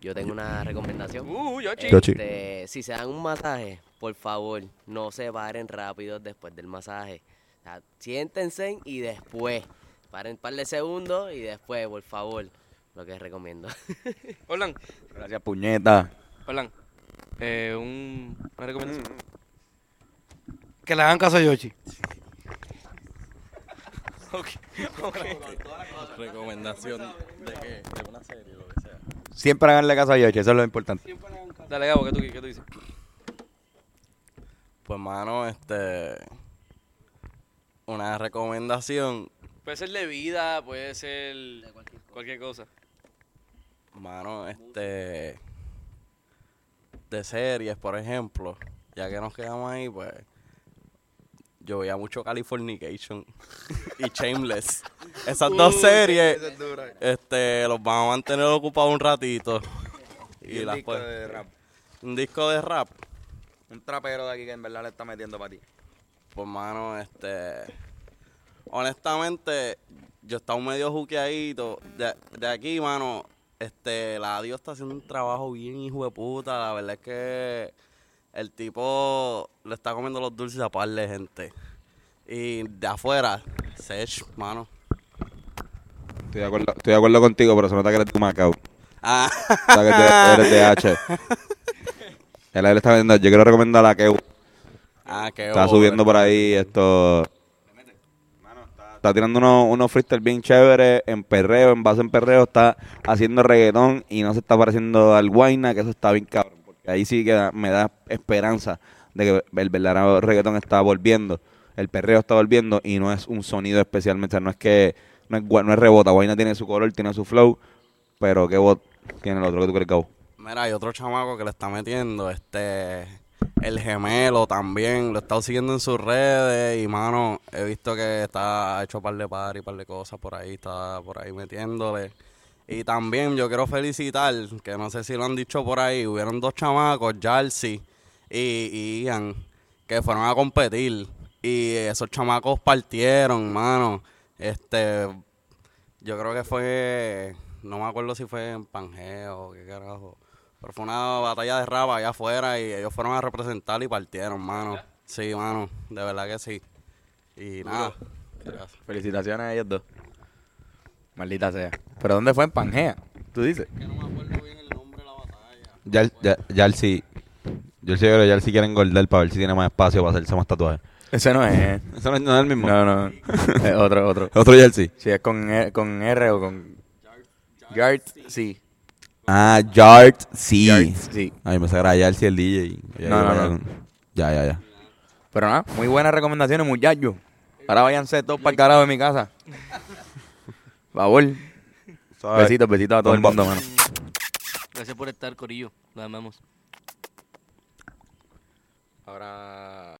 [SPEAKER 6] Yo tengo una recomendación.
[SPEAKER 2] Uh. Yoshi.
[SPEAKER 6] Este, si se dan un masaje, por favor, no se paren rápido después del masaje. O sea, siéntense y después. Paren un par de segundos y después, por favor. Lo que recomiendo.
[SPEAKER 2] Orlan,
[SPEAKER 1] Gracias, puñeta.
[SPEAKER 2] Orlan. Eh, un, una recomendación.
[SPEAKER 5] Que le hagan caso a Yoshi.
[SPEAKER 2] Ok, ok.
[SPEAKER 8] Recomendación de qué? De una serie, lo que sea.
[SPEAKER 1] Siempre haganle caso a Yoshi, eso es lo importante.
[SPEAKER 2] Dale, Gabo, ¿qué tú, qué tú dices?
[SPEAKER 8] Pues, mano, este. Una recomendación,
[SPEAKER 2] Puede ser de vida, puede ser cualquier cosa.
[SPEAKER 8] Mano, este. De series, por ejemplo. Ya que nos quedamos ahí, pues. Yo veía mucho Californication y Shameless. Esas dos series, este, los vamos a mantener ocupados un ratito. Y, las pues- Un disco de rap.
[SPEAKER 1] Un trapero de aquí que en verdad le está metiendo para ti.
[SPEAKER 8] Pues, mano, este. Honestamente, yo estaba medio juqueadito. De, de aquí, mano, este. La Dios está haciendo un trabajo bien, hijo de puta. La verdad es que el tipo le está comiendo los dulces a par de gente. Y de afuera, Sech, mano.
[SPEAKER 3] Estoy de acuerdo, estoy de acuerdo contigo, pero se nota que eres de Macao.
[SPEAKER 8] Ah,
[SPEAKER 3] O sea, que eres de H. Él, él está viendo, yo quiero recomendar a que
[SPEAKER 8] ah
[SPEAKER 3] está subiendo por ahí esto. Está tirando unos, unos freestyle bien chéveres en perreo, en base en perreo, está haciendo reggaetón y no se está pareciendo al Guayna, que eso está bien cabrón. Porque ahí sí que me da esperanza de que el verdadero reggaetón está volviendo, el perreo está volviendo y no es un sonido especialmente, no es que no es, no es rebota, Guayna tiene su color, tiene su flow, pero que bot tiene el otro que tú crees que
[SPEAKER 8] Mira, hay otro chamaco que le está metiendo, este, el gemelo también, lo he estado siguiendo en sus redes y, mano, he visto que está hecho par de par y par de cosas por ahí, está por ahí metiéndole. Y también yo quiero felicitar, que no sé si lo han dicho por ahí, hubieron dos chamacos, Jalsi y, y Ian, que fueron a competir y esos chamacos partieron, mano. Este, yo creo que fue, no me acuerdo si fue en Pangeo o qué carajo. Pero fue una batalla de rap allá afuera y ellos fueron a representar y partieron, mano. Sí, mano, de verdad que sí. Y nada. gracias.
[SPEAKER 1] Felicitaciones a ellos dos. Maldita sea. ¿Pero dónde fue? En Pangea, tú dices.
[SPEAKER 3] Ya, ya, ya él sí. Yo sí creo que ya él sí quiere engordar para ver si tiene más espacio para hacerse más tatuajes.
[SPEAKER 1] Ese no es.
[SPEAKER 3] ¿Eso no, es- no es el mismo?
[SPEAKER 1] No, no. Es otro, otro.
[SPEAKER 3] Otro Jersey.
[SPEAKER 1] Si es con, R- con R o con... Yard, sí.
[SPEAKER 3] Ah, Yard, sí.
[SPEAKER 1] Yard, sí.
[SPEAKER 3] Ay, me sacará Jersey el DJ. Ya,
[SPEAKER 1] No, no,
[SPEAKER 3] ya,
[SPEAKER 1] no.
[SPEAKER 3] Ya, ya, ya.
[SPEAKER 1] Pero nada, muy buenas recomendaciones, muchachos. Ahora váyanse todos para el carajo de mi casa. Por favor. Besitos, besitos a todo el mundo, mano.
[SPEAKER 2] Gracias por estar, Corillo. Nos amamos. Ahora.